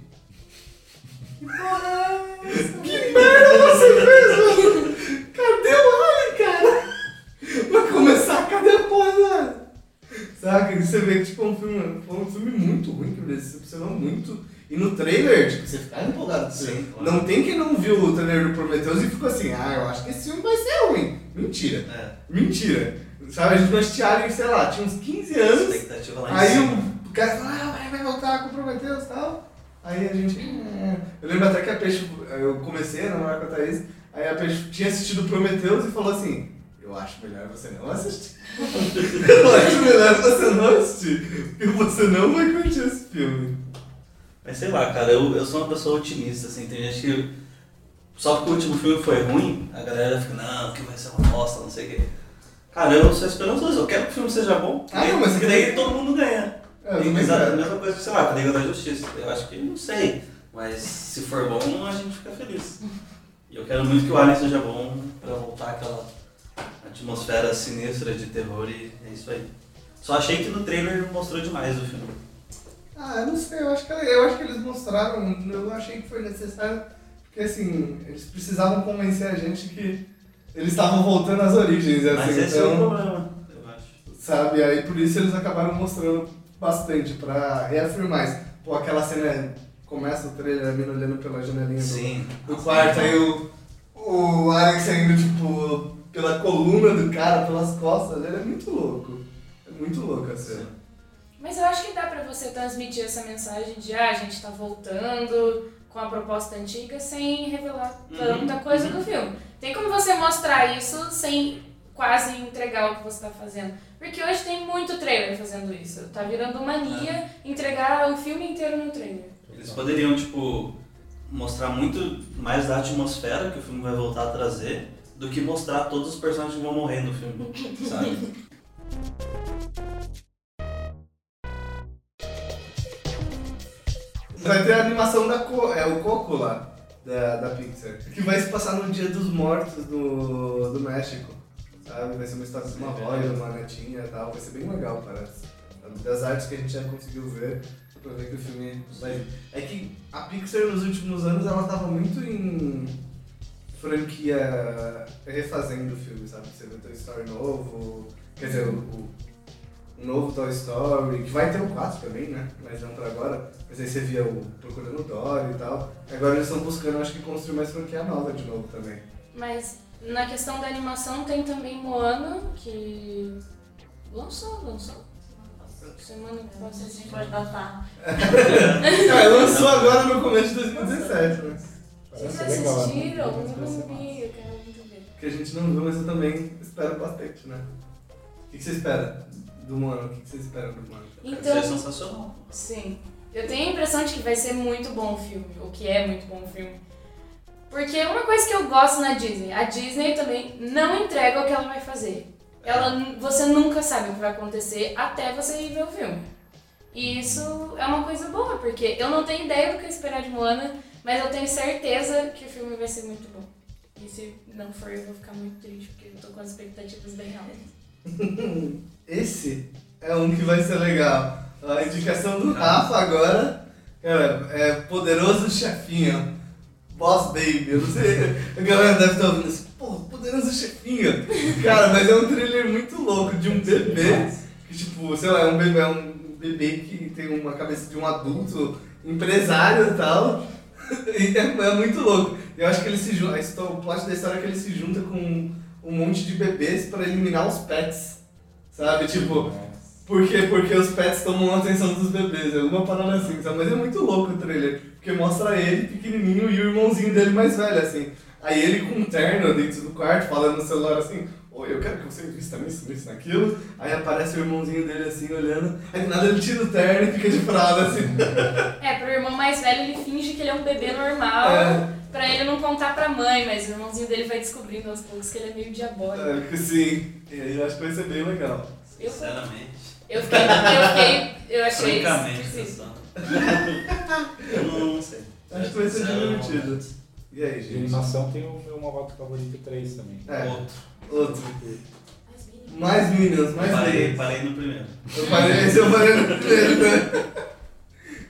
Que porra é? Que merda você fez, mano? Cadê o Alien, cara? Vai começar, cadê Alien? Saca? Você vê que tipo, é um filme, foi um filme muito ruim, que me decepcionou muito. E no trailer, tipo, você fica empolgado com Sim, claro. Não tem quem não viu o trailer do Prometheus e ficou assim, ah, eu acho que esse filme vai ser ruim. Mentira. É, Mentira. Sabe, a gente assistia Alien, sei lá, tinha uns 15 anos. expectativa lá em Aí cima. o cara fala, ah, vai, vai voltar com o Prometheus e tal. Aí a gente. "É". Eu lembro até que a Peixe. Eu comecei a namorar com a Thaís, aí a Peixe tinha assistido o Prometheus e falou assim: Eu acho melhor você não assistir. eu acho melhor você não assistir, porque você não vai curtir esse filme. Mas sei lá, cara, eu, eu sou uma pessoa otimista, assim, tem gente que. Só porque o último filme foi ruim, a galera fica, não, que vai ser uma bosta, não sei o quê. Cara, eu sou esperançoso, eu quero que o filme seja bom. Ah, não, mas- porque daí todo mundo ganha. É, exato, a mesma coisa que, sei lá, com a Liga da Justiça. Eu acho que, não sei, mas se for bom, a gente fica feliz. E eu quero muito que o Alien seja bom pra voltar aquela atmosfera sinistra de terror e é isso aí. Só achei que no trailer mostrou demais o filme. Ah, eu não sei, eu acho, que, eu acho que eles mostraram, eu achei que foi necessário, porque assim, eles precisavam convencer a gente que eles estavam voltando às origens, assim, Mas esse é o então, problema, eu acho. sabe, aí por isso eles acabaram mostrando bastante, pra reafirmar isso. Pô, aquela cena, começa o trailer, a mina olhando pela janelinha do, Sim. do quarto, aí o, o Alex saindo, tipo, pela coluna do cara, pelas costas, ele é muito louco, é muito louco a cena. Mas eu acho que dá pra você transmitir essa mensagem de ah, a gente tá voltando com a proposta antiga sem revelar Uhum, tanta coisa uhum. do filme. Tem como você mostrar isso sem quase entregar o que você tá fazendo. Porque hoje tem muito trailer fazendo isso. Tá virando mania entregar o filme inteiro no trailer. Eles poderiam, tipo, mostrar muito mais da atmosfera que o filme vai voltar a trazer do que mostrar todos os personagens que vão morrer no filme, sabe? Vai ter a animação da Co é o Coco lá, da, da Pixar, que vai se passar no Dia dos Mortos do, do México, sabe? Vai ser uma história de uma avó uma netinha e tal, vai ser bem legal, parece. Das artes que a gente já conseguiu ver, pra ver que o filme vai... É que a Pixar nos últimos anos, ela tava muito em franquia refazendo o filme, sabe? Você vê Toy Story novo, quer dizer, o, o novo Toy Story, que vai ter o 4 também, né? Mas não pra agora. Mas aí você via o Procurando Dory e tal. Agora eles estão buscando, acho que, construir mais franquia nova de novo também. Mas na questão da animação tem também Moana, que lançou, lançou. Semana que Não sei passa. se a gente pode datar. Lançou agora no começo de 2017, né? Parece Vocês legal. né? assistiram? Parece Eu não vi, eu quero muito ver. Que a gente não viu, mas eu também espero bastante, né? O que que você espera do Moana? O que que você espera do Moana? Vai Então, ser sensacional. Sim. Eu tenho a impressão de que vai ser muito bom o filme, o que é muito bom o filme. Porque uma coisa que eu gosto na Disney, a Disney também não entrega o que ela vai fazer. Ela, você nunca sabe o que vai acontecer até você ir ver o filme. E isso é uma coisa boa, porque eu não tenho ideia do que esperar de Moana, mas eu tenho certeza que o filme vai ser muito bom. E se não for, eu vou ficar muito triste, porque eu tô com as expectativas bem altas. Esse é um que vai ser legal. A indicação do Rafa agora cara, é Poderoso Chefinho. Boss Baby. Eu não sei. A galera deve estar ouvindo assim, pô, Poderoso Chefinho. Cara, mas é um trailer muito louco de um bebê. Que tipo, sei lá, é um bebê, é um bebê que tem uma cabeça de um adulto, empresário e tal. É, muito louco. Eu acho que ele se junta. O plot da história é que ele se junta com um monte de bebês pra eliminar os pets. Sabe? Tipo, por quê? Porque os pets tomam a atenção dos bebês, é uma parada assim, sabe? Mas é muito louco o trailer, porque mostra ele pequenininho e o irmãozinho dele mais velho, assim. Aí ele com um terno dentro do quarto, falando no celular assim, oi, eu quero que você invista nisso, nisso, naquilo. Aí aparece o irmãozinho dele assim, olhando, aí do nada ele tira o terno e fica de fralda, assim. É, pro irmão mais velho ele finge que ele é um bebê normal, É. pra ele não contar pra mãe, mas o irmãozinho dele vai descobrindo aos poucos que ele é meio diabólico. É, sim. E aí eu acho que vai ser bem legal. Eu, Sinceramente. eu fiquei, eu fiquei, eu achei Francamente. Eu não, não sei. Acho que vai ser divertido. E aí, gente? animação tem o meu Malvado Favorito 3 também. É, Outro. Outro. Mais Minions, mais Parei, Minions. parei no primeiro. Eu parei, esse eu parei no primeiro, né?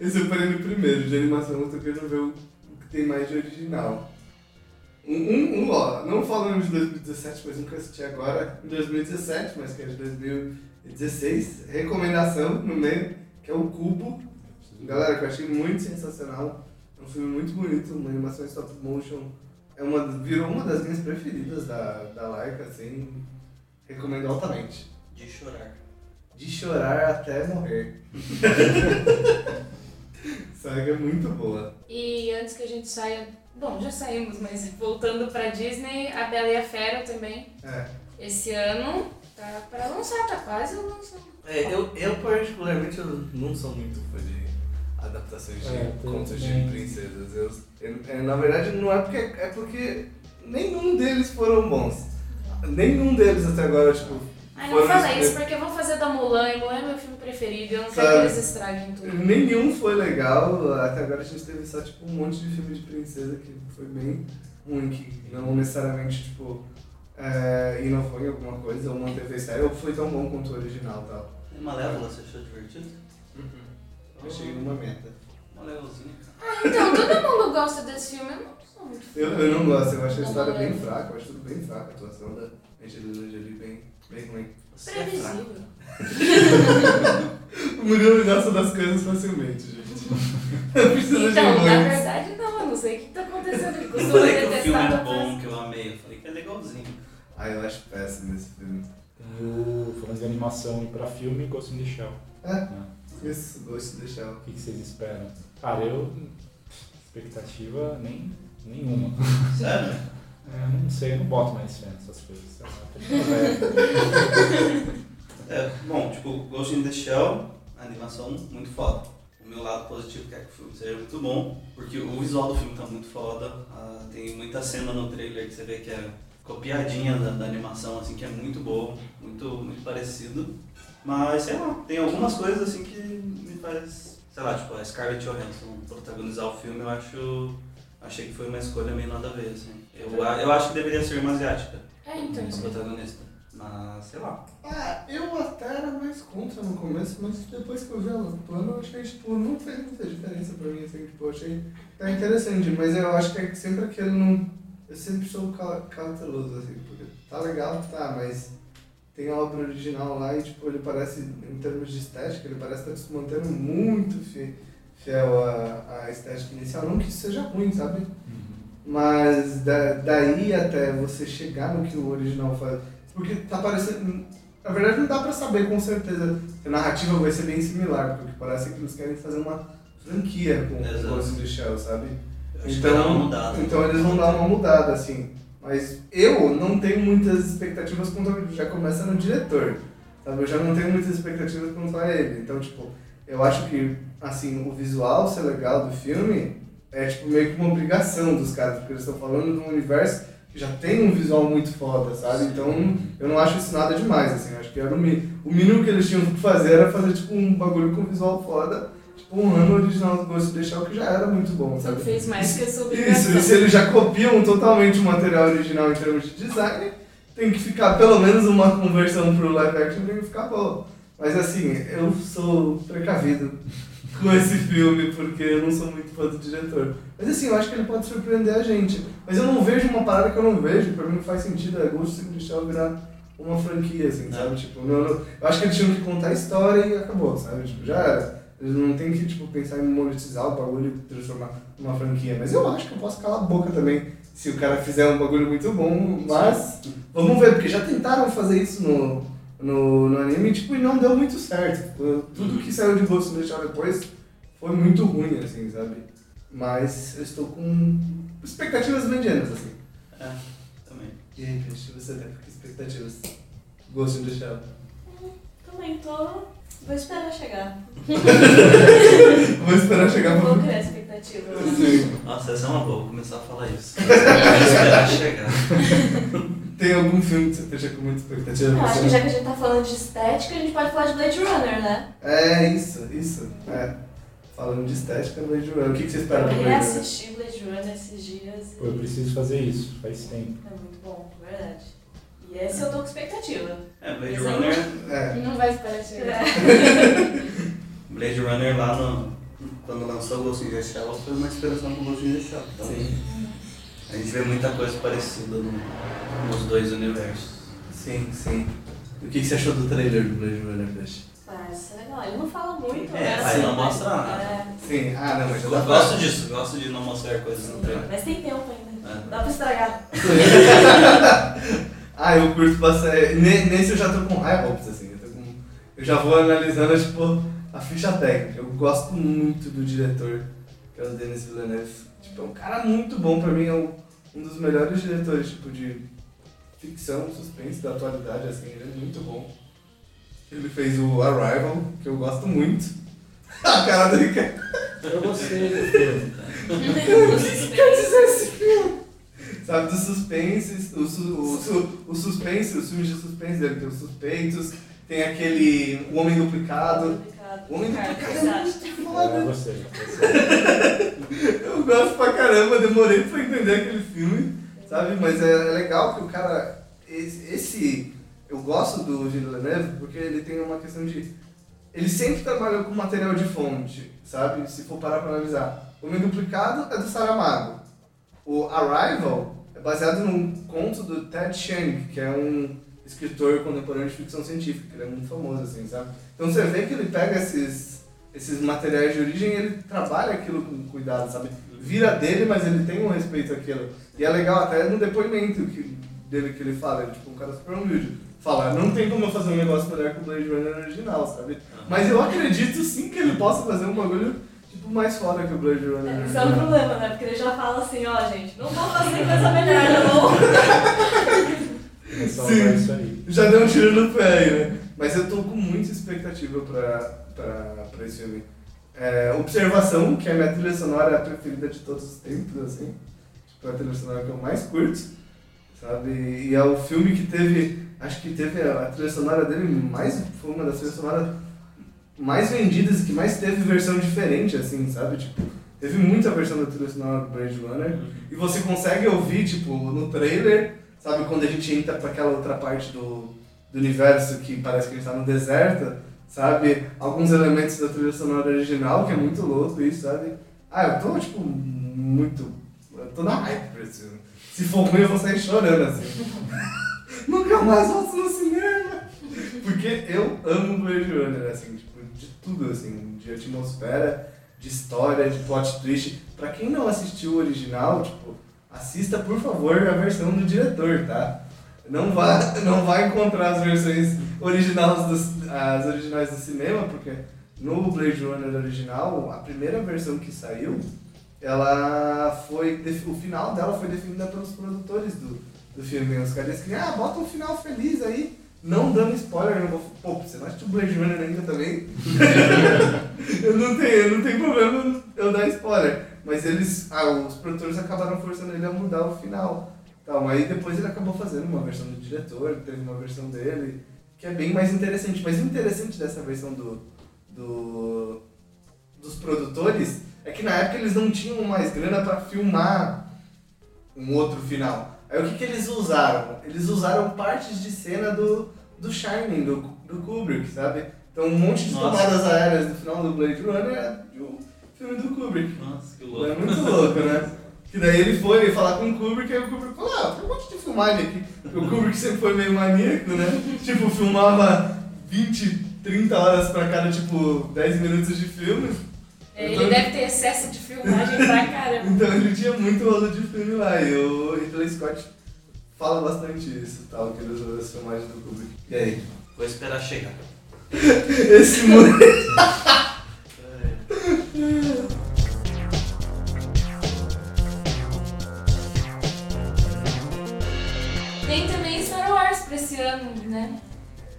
Esse eu parei no primeiro, de animação eu tô querendo ver o que tem mais de original. Um, um, um, ó, não falando de 2017, mas um que eu assisti agora em 2017, mas que é de 2016. Recomendação no meio, que é o Cubo. Galera, que eu achei muito sensacional. É um filme muito bonito, uma animação em stop motion. É uma, virou uma das minhas preferidas da, da Laika, assim. Recomendo altamente. De chorar. De chorar até morrer. Saga é muito boa. E antes que a gente saia, bom, já saímos, mas voltando pra Disney, a Bela e a Fera também, É. esse ano, tá pra lançar, tá quase lançando. É, eu, eu particularmente eu não sou muito fã de adaptações de É, contos de princesas. Eu, eu- é, na verdade não é porque é porque nenhum deles foram bons. Nenhum deles até agora, tipo. Ai, não fala isso, porque vão fazer da Mulan, e Mulan é meu filme preferido, eu não quero que eles estraguem tudo. Nenhum foi legal, até agora a gente teve só tipo um monte de filme de princesa que foi bem ruim, que não necessariamente tipo é, inovou em alguma coisa, ou manteve a série, ou foi tão bom quanto o original e tal. E Malévola, você achou divertido? Achei uma meta. Malévolazinha. Então, todo mundo gosta desse filme, eu não sou muito fã. Eu, eu não gosto, eu acho a história bem fraca, eu acho tudo bem fraca, a atuação da Angelina Jolie bem, bem ruim. É fraco. Previsível. O Murilo gosta das coisas facilmente, gente. Não precisa de Então, na verdade não, eu não sei o que tá acontecendo. Eu falei que o filme detestar é bom, que eu amei. Eu falei que é legalzinho. Ah, eu acho péssimo esse filme. O, falando de animação e pra filme, Ghost in the Shell. É, né? Isso, gosto de deixar. O que, que vocês esperam? Cara, eu. Expectativa nem, nenhuma. Sério? É, não sei, eu não boto mais fé nessas coisas. velho. É, bom, tipo, Ghost in the Shell, a animação muito foda. O meu lado positivo é que o filme seja muito bom, porque o visual do filme tá muito foda. Ah, tem muita cena no trailer que você vê que é copiadinha da, da animação, assim, que é muito boa, muito, muito parecido. Mas, sei lá, tem algumas coisas assim que me faz, sei lá, tipo, a Scarlett Johansson protagonizar o filme, eu acho, achei que foi uma escolha meio nada a ver, assim. Eu, eu acho que deveria ser uma asiática, É, então, eu- protagonista. Mas, sei lá. Ah, eu até era mais contra no começo, mas depois que eu vi ela atuando, eu achei, tipo, não fez muita diferença pra mim, assim, tipo, eu achei tá interessante, mas eu acho que é sempre aquele não. Eu sempre sou cau- cauteloso, assim, porque tá legal, tá, mas tem a obra original lá e, tipo, ele parece, em termos de estética, ele parece estar se mantendo muito fi- fiel à, à estética inicial, não que isso seja ruim, sabe? Mas da, daí até você chegar no que o original faz. Porque tá parecendo. Na verdade não dá pra saber com certeza que a narrativa vai ser bem similar, porque parece que eles querem fazer uma franquia com o Ghost in the Shell, sabe? Uma mudada. então eles vão dar uma mudada, assim. Mas eu não tenho muitas expectativas quanto já começa no diretor. Sabe? Eu já não tenho muitas expectativas quanto a ele. Então, tipo, eu acho que assim, o visual ser legal do filme é tipo meio que uma obrigação dos caras, porque eles estão falando de um universo que já tem um visual muito foda, sabe? Então eu não acho isso nada demais, assim, acho que era o, o mínimo que eles tinham que fazer era fazer tipo um bagulho com visual foda, um ano original do Ghost in the Shell que já era muito bom, Só sabe? que fez mais que a sua Isso, obrigação. e se eles já copiam totalmente o material original em termos de design, tem que ficar pelo menos uma conversão pro live action tem que ficar bom. Mas assim, eu sou precavido com esse filme porque eu não sou muito fã do diretor. Mas assim, eu acho que ele pode surpreender a gente. Mas eu não vejo uma parada que eu não vejo, pra mim não faz sentido é Ghost in the Shell virar uma franquia, assim, sabe? Tipo, não, não- eu acho que eles tinham que contar a história e acabou, sabe? Tipo, já era. Eles não tem que tipo, pensar em monetizar o bagulho e transformar numa franquia. Mas eu acho que eu posso calar a boca também se o cara fizer um bagulho muito bom. Mas vamos ver, porque já tentaram fazer isso no, no, no anime tipo, e não deu muito certo. Tipo, Tudo que saiu de Ghost in the Shell depois foi muito ruim, assim, sabe? Mas eu estou com expectativas medianas, assim. É, também. E aí, Cris, você que expectativas? Ghost in the Shell. Também tô. Vou esperar chegar. Vou esperar chegar Vou pra criar expectativas. Sim. Nossa, essa é uma boa, vou começar a falar isso. Vou esperar chegar. Tem algum filme que você esteja com muita expectativa? Eu acho Você- que já que a gente tá falando de estética, a gente pode falar de Blade Runner, né? É, isso, isso. É. Falando de estética, Blade Runner. O que, que você espera Eu do Blade Runner? reassisti Blade Runner esses dias e Pô, eu preciso fazer isso, faz tempo. é muito bom, verdade. E esse eu tô com expectativa. É, Blade aí- Runner, É. Não vai esperar chegar. Blade Runner lá no. Quando lançou Ghost in the Shell foi uma inspiração pro Ghost in the Shell. Então Sim. a gente vê muita coisa parecida no- nos dois universos. Sim, sim. O que, que você achou do trailer do Blade Runner, Flash? Parece ser legal. Ele não fala muito, É, né? mas não mostra nada. É, Sim, ah não, mas Eu pra... gosto disso, gosto de não mostrar coisas no trailer. mas tem tempo ainda. É. Dá pra estragar. ah, eu curto bastante. Ne- Nesse eu já tô com high hopes, assim. Eu, tô com... eu já vou analisando, tipo, a ficha técnica. Eu gosto muito do diretor, que é o Denis Villeneuve. Tipo, é um cara muito bom, pra mim é um um dos melhores diretores, tipo, de ficção, suspense da atualidade, assim. Ele é muito bom. Ele fez o Arrival, que eu gosto muito. a cara do Ricardo. Eu gostei do filme. quer dizer esse filme? Sabe, dos suspenses, o, su, o, su, o suspense, os filmes de suspense dele, tem os suspeitos, tem aquele O Homem Duplicado. O Homem Cara, Duplicado você é muito Eu foda. gostei. gostei. Eu gosto pra caramba, demorei pra entender aquele filme, sabe? Mas é, é legal que o cara. Esse, esse- Eu gosto do Gilles Villeneuve porque ele tem uma questão de. Ele sempre trabalhou com material de fonte, sabe? Se for parar pra analisar. O Homem Duplicado é do Saramago. O Arrival é baseado num conto do Ted Chiang, que é um escritor contemporâneo de ficção científica, ele é muito famoso, assim, sabe? Então você vê que ele pega esses, esses materiais de origem e ele trabalha aquilo com cuidado, sabe? Vira dele, mas ele tem um respeito àquilo. E é legal até no depoimento que, dele que ele fala, ele, tipo, um cara super humilde. Fala, não tem como eu fazer um negócio melhor que o Blade Runner original, sabe? Mas eu acredito sim que ele possa fazer um bagulho, mais foda que o Blade Runner É, Isso é um problema, né? Porque ele já fala assim, ó, gente, não vou fazer coisa melhor, não vou. Ressalvar Sim. isso aí. Já deu um tiro no pé aí, né? Mas eu tô com muita expectativa pra, pra, pra esse filme. É, Observação, que é a minha trilha sonora preferida de todos os tempos, assim. Tipo, é a trilha sonora que eu mais curto, sabe? E é o filme que teve, acho que teve a, a trilha sonora dele mais, foi uma das trilhas sonoras mais vendidas e que mais teve versão diferente, assim, sabe? Tipo, teve muita versão da trilha sonora do Blade Runner. E você consegue ouvir, tipo, no trailer, sabe, quando a gente entra pra aquela outra parte do, do universo que parece que a gente tá no deserto, sabe? Alguns elementos da trilha sonora original, que é muito louco isso, sabe? Ah, eu tô, tipo, muito. Eu tô na hype pra esse filme. Se for ruim, eu vou sair chorando, assim. Nunca mais volto no cinema! Porque eu amo Blade Runner, assim, tipo, tudo, assim, de atmosfera, de história, de plot twist. Pra quem não assistiu o original, tipo, assista, por favor, a versão do diretor, tá? Não vai, não vai encontrar as versões originais dos, as originais do cinema, porque no Blade Runner original, a primeira versão que saiu, ela foi. O final dela foi definida pelos produtores do, do filme. Os caras queriam, ah, bota um final feliz aí, não dando spoiler, eu não vou. Pô, você não assistiu Blade Runner ainda também? eu, não tenho, eu não tenho problema eu dar spoiler. Mas eles. Ah, os produtores acabaram forçando ele a mudar o final. Tal, aí depois ele acabou fazendo uma versão do diretor, teve uma versão dele, que é bem mais interessante. Mas o interessante dessa versão do, do dos produtores é que na época eles não tinham mais grana para filmar um outro final. Aí o que, que eles usaram? Eles usaram partes de cena do, do Shining, do, do Kubrick, sabe? Então um monte de Nossa. tomadas aéreas do final do Blade Runner é do filme do Kubrick. Nossa, que É louco. muito louco, né? Que daí ele foi falar com o Kubrick e aí o Kubrick falou, ah, tem um monte de filmagem aqui. O Kubrick sempre foi meio maníaco, né? Tipo, filmava 20, 30 horas pra cada, tipo, 10 minutos de filme. Ele deve ter excesso de filmagem pra caramba. Então ele tinha muito rolo de filme lá. E o Ridley Scott fala bastante isso, tal, que ele usou as filmagens do Kubrick. E aí? Vou esperar chegar. Esse moleque... Tem também Star Wars pra esse ano, né?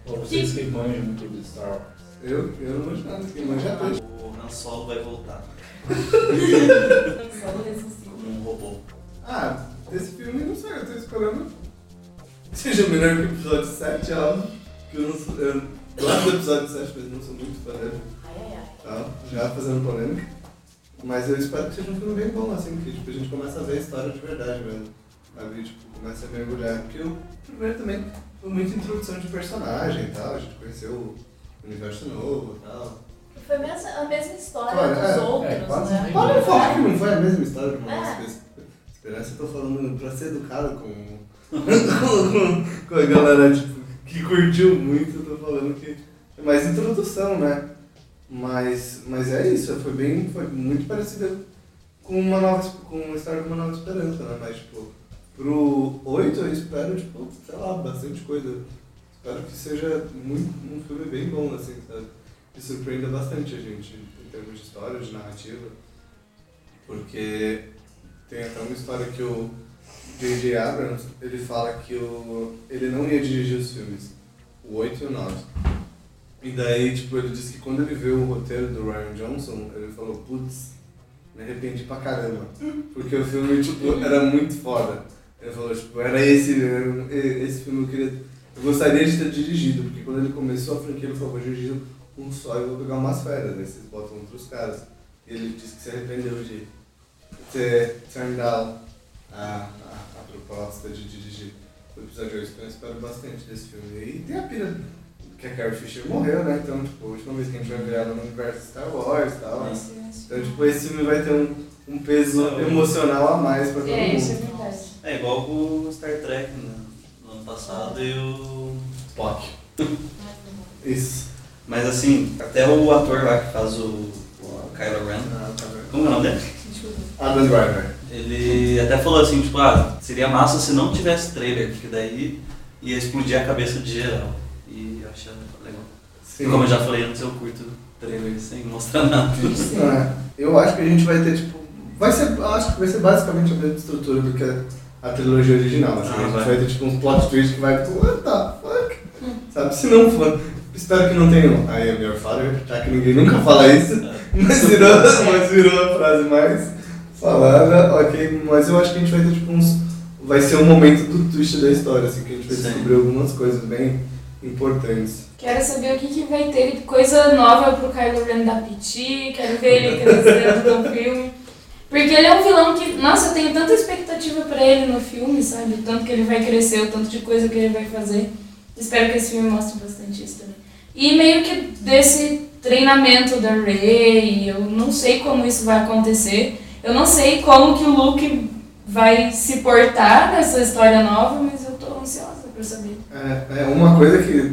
Pra vocês que manjam muito de Star Wars. Eu, eu não manjo nada aqui, mas já tô. O Han Solo vai voltar Só no ressuscita. como um robô. Ah, esse filme não sei, eu tô esperando que seja melhor que o episódio 7, é óbvio. Que eu não sou. Eu gosto do episódio 7, mas não sou muito fã dele. Ai, ai, ai. Tá? Já fazendo polêmica. Mas eu espero que seja um filme bem bom, assim, que tipo, a gente começa a ver a história de verdade mesmo. Sabe? Tipo, começa a mergulhar. Porque o primeiro também foi muita introdução de personagem e tal. A gente conheceu o universo novo e tal. Foi a mesma, a mesma história Claro, dos é, outros, é, quase né? Pode falar que não foi a mesma história de uma É. vez. Esperança, eu tô falando pra ser educado com, com, com a galera tipo, que curtiu muito, eu tô falando que é mais introdução, né? Mas, mas é isso, foi bem, foi muito parecida com uma nova, com uma história com uma nova esperança, né? Mas tipo, pro 8 eu espero, tipo, sei lá, bastante coisa. Espero que seja muito, um filme bem bom, assim, sabe? Que surpreenda bastante a gente em termos de história, de narrativa. Porque tem até uma história que o J.J. Abrams, ele fala que o, ele não ia dirigir os filmes, o 8 e o 9. E daí, tipo, ele disse que quando ele viu o roteiro do Ryan Johnson, ele falou, putz, me arrependi pra caramba. Porque o filme, tipo, era muito foda. Ele falou, tipo, era esse, esse filme eu queria... Eu gostaria de ter dirigido, porque quando ele começou a franquia, ele falou, vou dirigir um só e vou pegar umas férias, aí vocês botam outros caras. E ele disse que se arrependeu de ter turned down a, a, a proposta de dirigir o episódio 8, então eu espero bastante desse filme. E tem a pira que a Carrie Fisher morreu, né? Então, tipo, a última vez que a gente vai ver ela no universo Star Wars e tal. né? Então, tipo, esse filme vai ter um, um peso emocional a mais pra todo É, isso é mundo. verdade. É igual com o Star Trek né? Passado e o Spock. Isso. Mas assim, até o ator lá que faz o, o Kylo Ren, Ah, tá como é o nome dele? Adam Driver. Ele até falou assim, tipo, ah, seria massa se não tivesse trailer, porque daí ia explodir a cabeça de geral. E eu achei legal. Sim. Como eu já falei antes, eu curto trailer sem mostrar nada. É, eu acho que a gente vai ter, tipo. Vai ser, eu acho que vai ser basicamente a mesma estrutura do que a, trilogia original. Assim, Ah, a gente vai. vai ter tipo uns plot twists que vai, tipo, what the fuck? Sabe? Se não for. Espero que não tenham. I am your father, já que ninguém nunca fala isso. Mas virou, mas virou a frase mais falada, ok. Mas eu acho que a gente vai ter tipo uns. Vai ser um momento do twist da história, assim, que a gente vai Sim. descobrir algumas coisas bem importantes. Quero saber o que, que vai ter de coisa nova pro Kylo Ren da PT, quero ver ele crescendo no filme. Porque ele é um vilão que, nossa, eu tenho tanta expectativa pra ele no filme, sabe? O tanto que ele vai crescer, o tanto de coisa que ele vai fazer. Espero que esse filme mostre bastante isso também. E meio que desse treinamento da Rey, eu não sei como isso vai acontecer. Eu não sei como que o Luke vai se portar nessa história nova, mas eu tô ansiosa pra saber. É, é uma coisa que,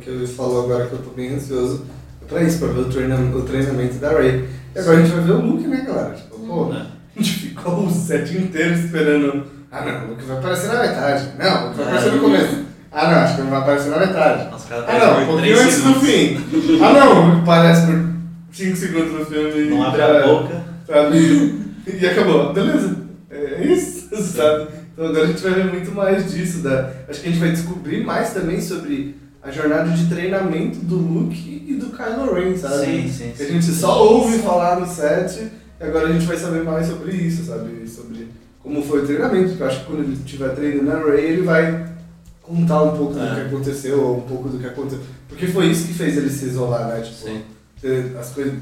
que eu falou agora que eu tô bem ansioso é pra isso, pra ver o, treina, o treinamento da Ray. E agora a gente vai ver o Luke, né, galera? Tipo, pô, Né? a gente ficou o set inteiro esperando. Ah não, o Luke vai aparecer na metade. Não, o Luke vai aparecer no começo. Ah não, acho que ele vai aparecer na metade. Os caras Ah não, um pouquinho antes do fim. Ah não, aparece por 5 segundos no filme Não abre a boca. Sabe? E acabou. Beleza. É isso, sabe? Então agora a gente vai ver muito mais disso. Da... Acho que a gente vai descobrir mais também sobre a jornada de treinamento do Luke e do Kylo Ren, sabe? Sim, sim, Que a sim. gente só ouve falar no set agora a gente vai saber mais sobre isso, sabe? Sobre como foi o treinamento. Porque eu acho que quando ele estiver treinando na Ray, ele vai contar um pouco do É. que aconteceu, ou um pouco do que aconteceu. Porque foi isso que fez ele se isolar, né? Tipo, Sim. as, coi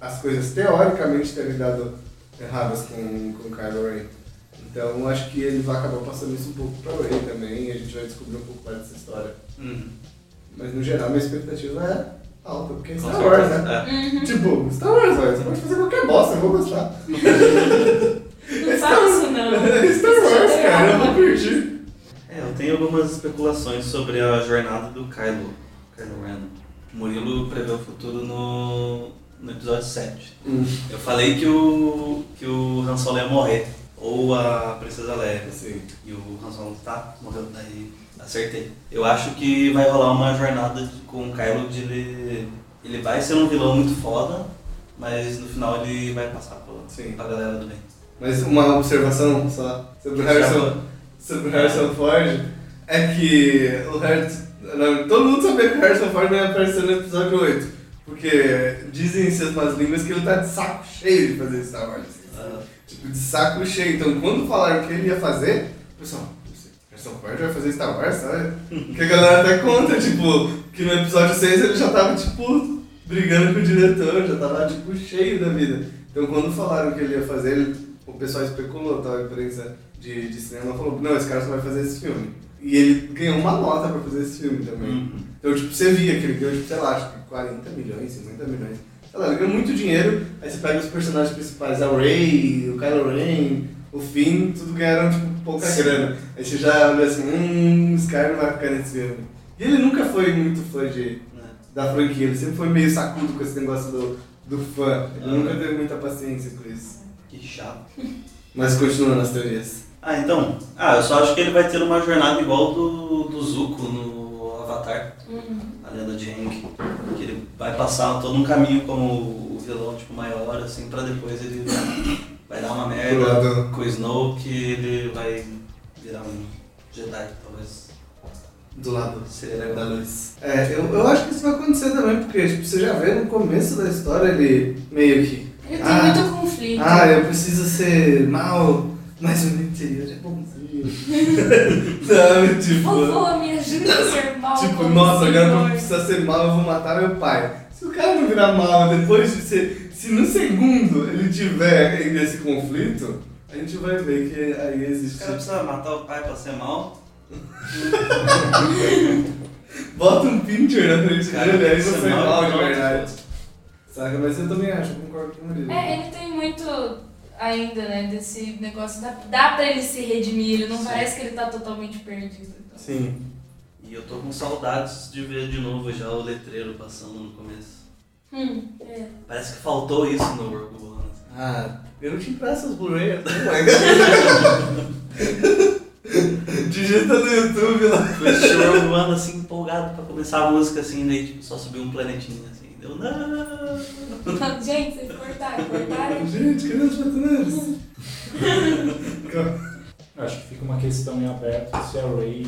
as coisas teoricamente terem dado erradas com, com o Kylo Ren. Então acho que ele vai acabar passando isso um pouco pra Ray também e a gente vai descobrir um pouco mais dessa história. Uhum. Mas no geral minha expectativa é alta, porque é Com Star Wars, certeza. né? É. Uhum. Tipo, Star Wars, velho. Você pode fazer qualquer bosta, eu vou gostar. Não fala isso não. É Star Wars, cara, eu vou curtir. É, eu tenho algumas especulações sobre a jornada do Kylo, Kylo Ren. O Murilo prevê o futuro no, no episódio 7. Hum, Eu falei que o, que o Han Solo ia morrer, ou a Princesa Leia. assim. E o Han Solo tá, morreu, daí acertei. Eu acho que vai rolar uma jornada com o Kylo de ele. Ele vai ser um vilão muito foda, mas no final ele vai passar pra, Sim. pra galera do bem. Mas uma observação só sobre o Harrison, sobre o Harrison Ford é que o Harrison, todo mundo sabia que o Harrison Ford não ia aparecer no episódio 8. Porque dizem em más línguas que ele tá de saco cheio de fazer Star Wars. Ah, Tipo, de saco cheio. Então quando falaram que ele ia fazer, pessoal, Harrison Ford vai fazer Star Wars, sabe? Que a galera até conta, tipo, que no episódio 6 ele já tava, tipo, brigando com o diretor, já tava, tipo, cheio da vida. Então quando falaram que ele ia fazer, ele- o pessoal especulou, tá? a imprensa de, de cinema falou, não, esse cara só vai fazer esse filme. E ele ganhou uma nota pra fazer esse filme também. uhum. Então, tipo, você via que ele ganhou, tipo, sei lá, acho que 40 milhões, 50 milhões. Sei lá, ele ganhou muito dinheiro, aí você pega os personagens principais, a Rey, o Kylo Ren, o Finn, tudo ganharam, tipo, pouca Sim. grana. Aí você já olha assim, hum, esse cara não vai ficar nesse filme. E ele nunca foi muito fã de, Né? da franquia, ele sempre foi meio sacudo com esse negócio do, do fã. Ele Ah. nunca teve muita paciência com isso. Que chato. Mas continua nas teorias. Ah, então. Ah, eu só acho que ele vai ter uma jornada igual do, do Zuko no Avatar, Uhum. a lenda de Aang. Que ele vai passar todo um caminho como o vilão tipo, maior, assim, pra depois ele vai dar uma merda com o Snow que ele vai virar um Jedi, talvez. Do lado Seria da luz. É, eu, eu acho que isso vai acontecer também, porque tipo, você já vê no começo da história ele meio que. Ele tem Ah. muito conflito. Ah, eu preciso ser mal, mas o meu interior é bonzinho. Sabe, tipo. Vovô, me ajuda a ser mal. Tipo, nossa, agora eu precisar ser mal, eu vou matar meu pai. Se o cara não virar mal depois de ser. Se no segundo ele tiver esse conflito, a gente vai ver que aí existe. caras precisam matar o pai pra ser mal. Bota um pincher na frente Cara, dele, aí isso você é mal, de pronto. verdade. Saca? Mas eu também acho, eu concordo com ele. É, ele tem muito ainda, né, desse negócio. Dá, dá pra ele se redimir, ele não Sim. parece que ele tá totalmente perdido. então. Sim. E eu tô com saudades de ver de novo já o letreiro passando no começo. Hum, é. Parece que faltou isso no Rogue One. Ah, eu te empresto os Blu-ray. Digita no YouTube lá. Fui assistir o Rogue One assim, empolgado pra começar a música assim, daí tipo, só subiu um planetinho assim. Deu não. Gente, vocês cortaram, cortaram. Gente, cadê os patrocinadores? Eu acho que fica uma questão em aberto se a Ray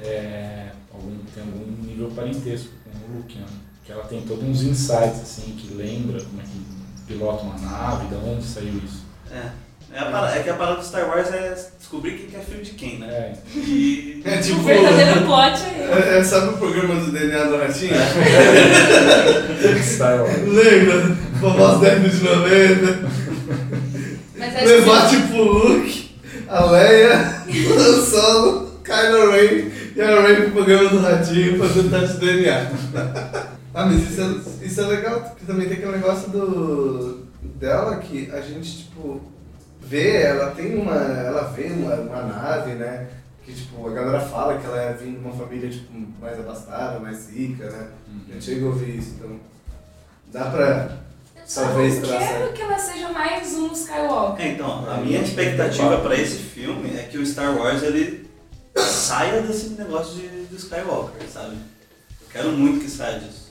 é, algum, tem algum nível parentesco com no Luke, né? Que ela tem todos uns insights, assim, que lembra como é que pilota uma nave, de onde saiu isso. É. É, a parada- é que a parada do Star Wars é descobrir quem que é filho de quem, né? É, E. É O tipo. verdadeiro plot aí. É, é, sabe o programa do DNA do Ratinho? Star Wars. Lembra? Famosos década de 90. Mas Levar que tipo o Luke, a Leia, o Solo, Kylo Ren e a Ray pro programa do Ratinho fazendo teste de DNA. Ah, mas isso é, isso é legal, porque também tem aquele negócio do, dela que a gente, tipo, vê, ela tem uma. Ela vê uma, uma nave, né? Que tipo, a galera fala que ela é vindo de uma família tipo, mais abastada, mais rica, né? A gente chega a ouvir isso, então. Dá pra. eu Talvez traça. quero que ela seja mais um Skywalker. É, então, a minha expectativa pra esse filme é que o Star Wars ele saia desse negócio de, do Skywalker, sabe? Eu quero muito que saia disso.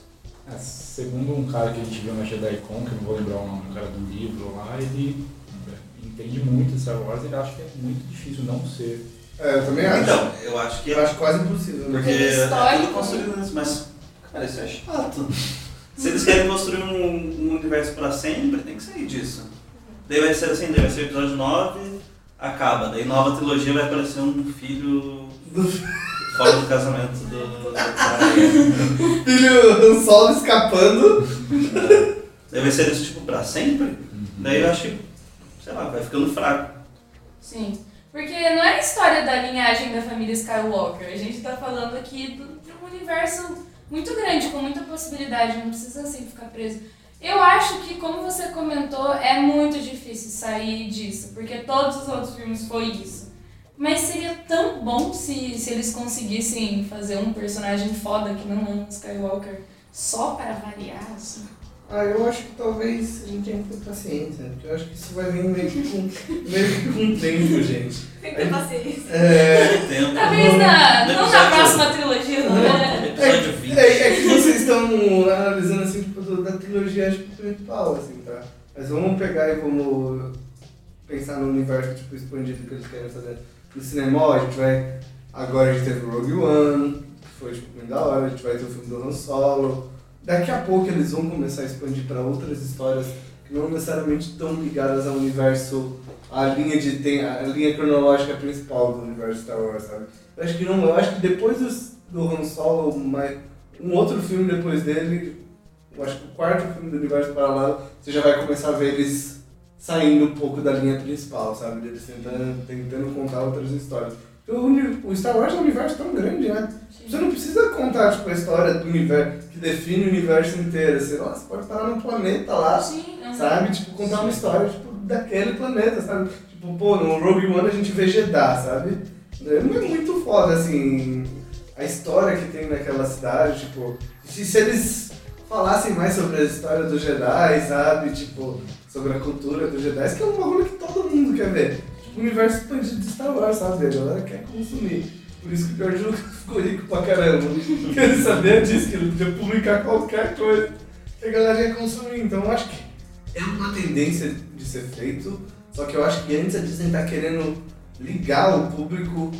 É, segundo um cara que a gente viu na JediCon, que eu não vou lembrar o nome do cara do livro lá, ele entende muito de Star Wars, ele acha que é muito difícil não ser. É, eu também acho. Então, eu acho que eu acho quase impossível, né? Porque Ele é tudo construído nisso, mas, cara, isso é chato. Se eles querem construir um, um universo pra sempre, tem que sair disso. Daí vai ser assim, daí vai ser o episódio 9, acaba. Daí nova trilogia vai aparecer um filho fora do casamento do, do cara. Filho Han Solo escapando. Vai ser desse tipo pra sempre? Daí eu acho que, sei lá, vai ficando fraco. Sim. Porque não é a história da linhagem da família Skywalker. A gente tá falando aqui do- de um universo muito grande, com muita possibilidade. Não precisa sempre ficar preso. Eu acho que, como você comentou, é muito difícil sair disso. Porque todos os outros filmes foi isso. Mas seria tão bom se, se eles conseguissem fazer um personagem foda que não é um Skywalker só para variar, assim. Ah, eu acho que talvez a gente tenha que ter paciência, porque eu acho que isso vai vir meio que com, meio que com o tempo, gente. Tem que ter paciência. É, Tempo. Talvez na, No não na próxima trilogia, não é? Episódio 20. é, é que vocês estão analisando assim, tipo, da trilogia tipo, principal, assim, tá? Mas vamos pegar e vamos pensar no universo tipo, expandido que eles querem fazer no cinema. A gente vai. Agora a gente teve o Rogue One, que foi tipo, muito da hora, a gente vai ter o filme do Han Solo. Daqui a pouco eles vão começar a expandir para outras histórias que não necessariamente estão ligadas ao universo, à linha de tem a linha cronológica principal do universo Star Wars, sabe? Eu acho que não, eu acho que depois dos, do Han Solo, mais, um outro filme depois dele, eu acho que o quarto filme do universo paralelo, você já vai começar a ver eles saindo um pouco da linha principal, sabe? Eles tentando, tentando contar outras histórias. O, Star Wars é um universo tão grande, né? Você não precisa contar tipo, a história do universo, que define o universo inteiro. Sei lá, você pode parar no planeta lá, Sim, sabe? Tipo, contar uma história tipo, daquele planeta, sabe? Tipo, pô, no Rogue One a gente vê Jeddah, sabe? Não é muito foda, assim, a história que tem naquela cidade, tipo, se, se eles falassem mais sobre a história dos Jedi, sabe? Tipo, sobre a cultura dos Jedi, que é um bagulho que todo mundo quer ver. Tipo, o universo expandido de Star Wars, sabe? A galera quer consumir. Por isso que o George Lucas ficou rico pra caramba. Porque ele sabia disso, que ele podia publicar qualquer coisa que a galera ia consumir. Então eu acho que é uma tendência de ser feito, só que eu acho que antes a Disney tá querendo ligar o público,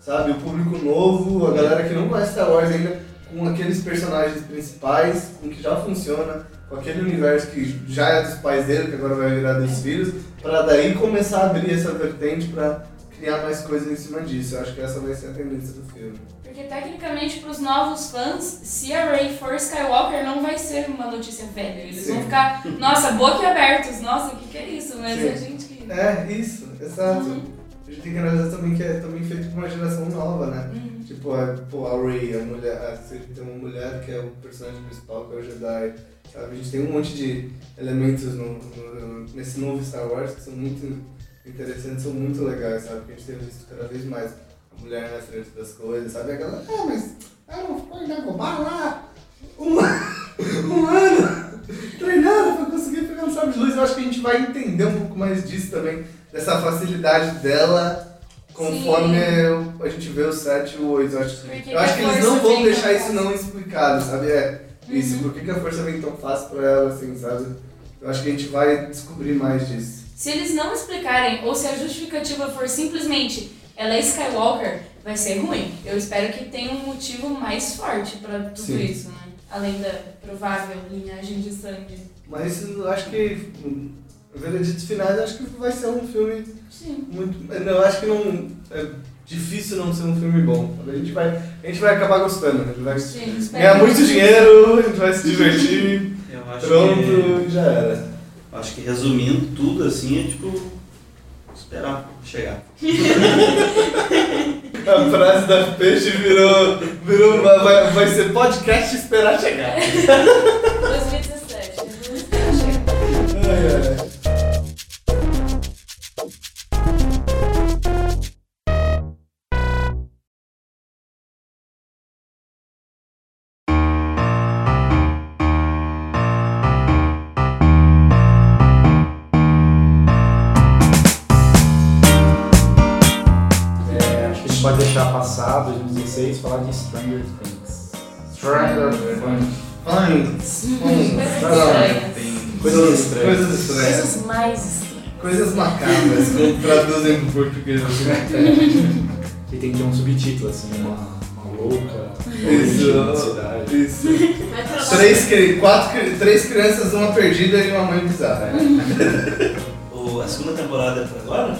sabe? O público novo, a galera que não conhece Star Wars ainda, com aqueles personagens principais, com que já funciona, com aquele universo que já é dos pais dele, que agora vai virar dos filhos, pra daí começar a abrir essa vertente pra criar mais coisas em cima disso. Eu acho que essa vai ser a tendência do filme. Porque tecnicamente pros novos fãs, se a Rey for Skywalker não vai ser uma notícia velha. Eles Sim. vão ficar, nossa, boquiabertos, nossa, o que, que é isso? Mas Sim. a gente que. É, isso, exato. Uhum. A gente tem que analisar também que é também feito por uma geração nova, né? Uhum. Tipo, a, pô, a Rey, a mulher, a, tem uma mulher que é o personagem principal, que é o Jedi, sabe? A gente tem um monte de elementos no, no- nesse novo Star Wars que são muito interessantes, são muito legais, sabe? Que a gente tem visto cada vez mais a mulher na frente das coisas, sabe? A galera, ah, mas ela não ficou em Dagobah lá um, um ano treinando pra conseguir pegar um sabre de luz. Eu acho que a gente vai entender um pouco mais disso também, dessa facilidade dela conforme a gente vê o 7 e o 8. Eu acho, eu acho que eles não vão deixar isso não explicado, sabe? É isso, por que, que a força vem tão fácil pra ela, assim, sabe? Eu acho que a gente vai descobrir mais disso. Se eles não explicarem, ou se a justificativa for simplesmente ela é Skywalker, vai ser ruim. Eu espero que tenha um motivo mais forte pra tudo Sim. isso, né? além da provável linhagem de sangue. Mas eu acho que. hum, Veredito Finais, eu acho que vai ser um filme Sim. muito. Eu acho que não. É difícil não ser um filme bom. A gente vai, a gente vai acabar gostando. A gente vai Sim, ganhar muito dinheiro, a gente vai se divertir. Eu acho Pronto, que. já era. Acho que resumindo tudo assim é tipo. Esperar chegar. A frase da peixe virou. virou vai, vai ser podcast esperar chegar. 2017. Ai, ai. De Stranger Things. Stranger Things. Fãs, Coisas fãs, estranhas. Tem. Coisas estranhas. Coisas estranhas. Coisas mais estranhas. Coisas macabras, como traduzem pro português assim. E tem que ter um subtítulo, assim, uma, uma louca, Isso. Isso. Três, quatro, três crianças, uma perdida e uma mãe bizarra. O, a segunda temporada é pra agora?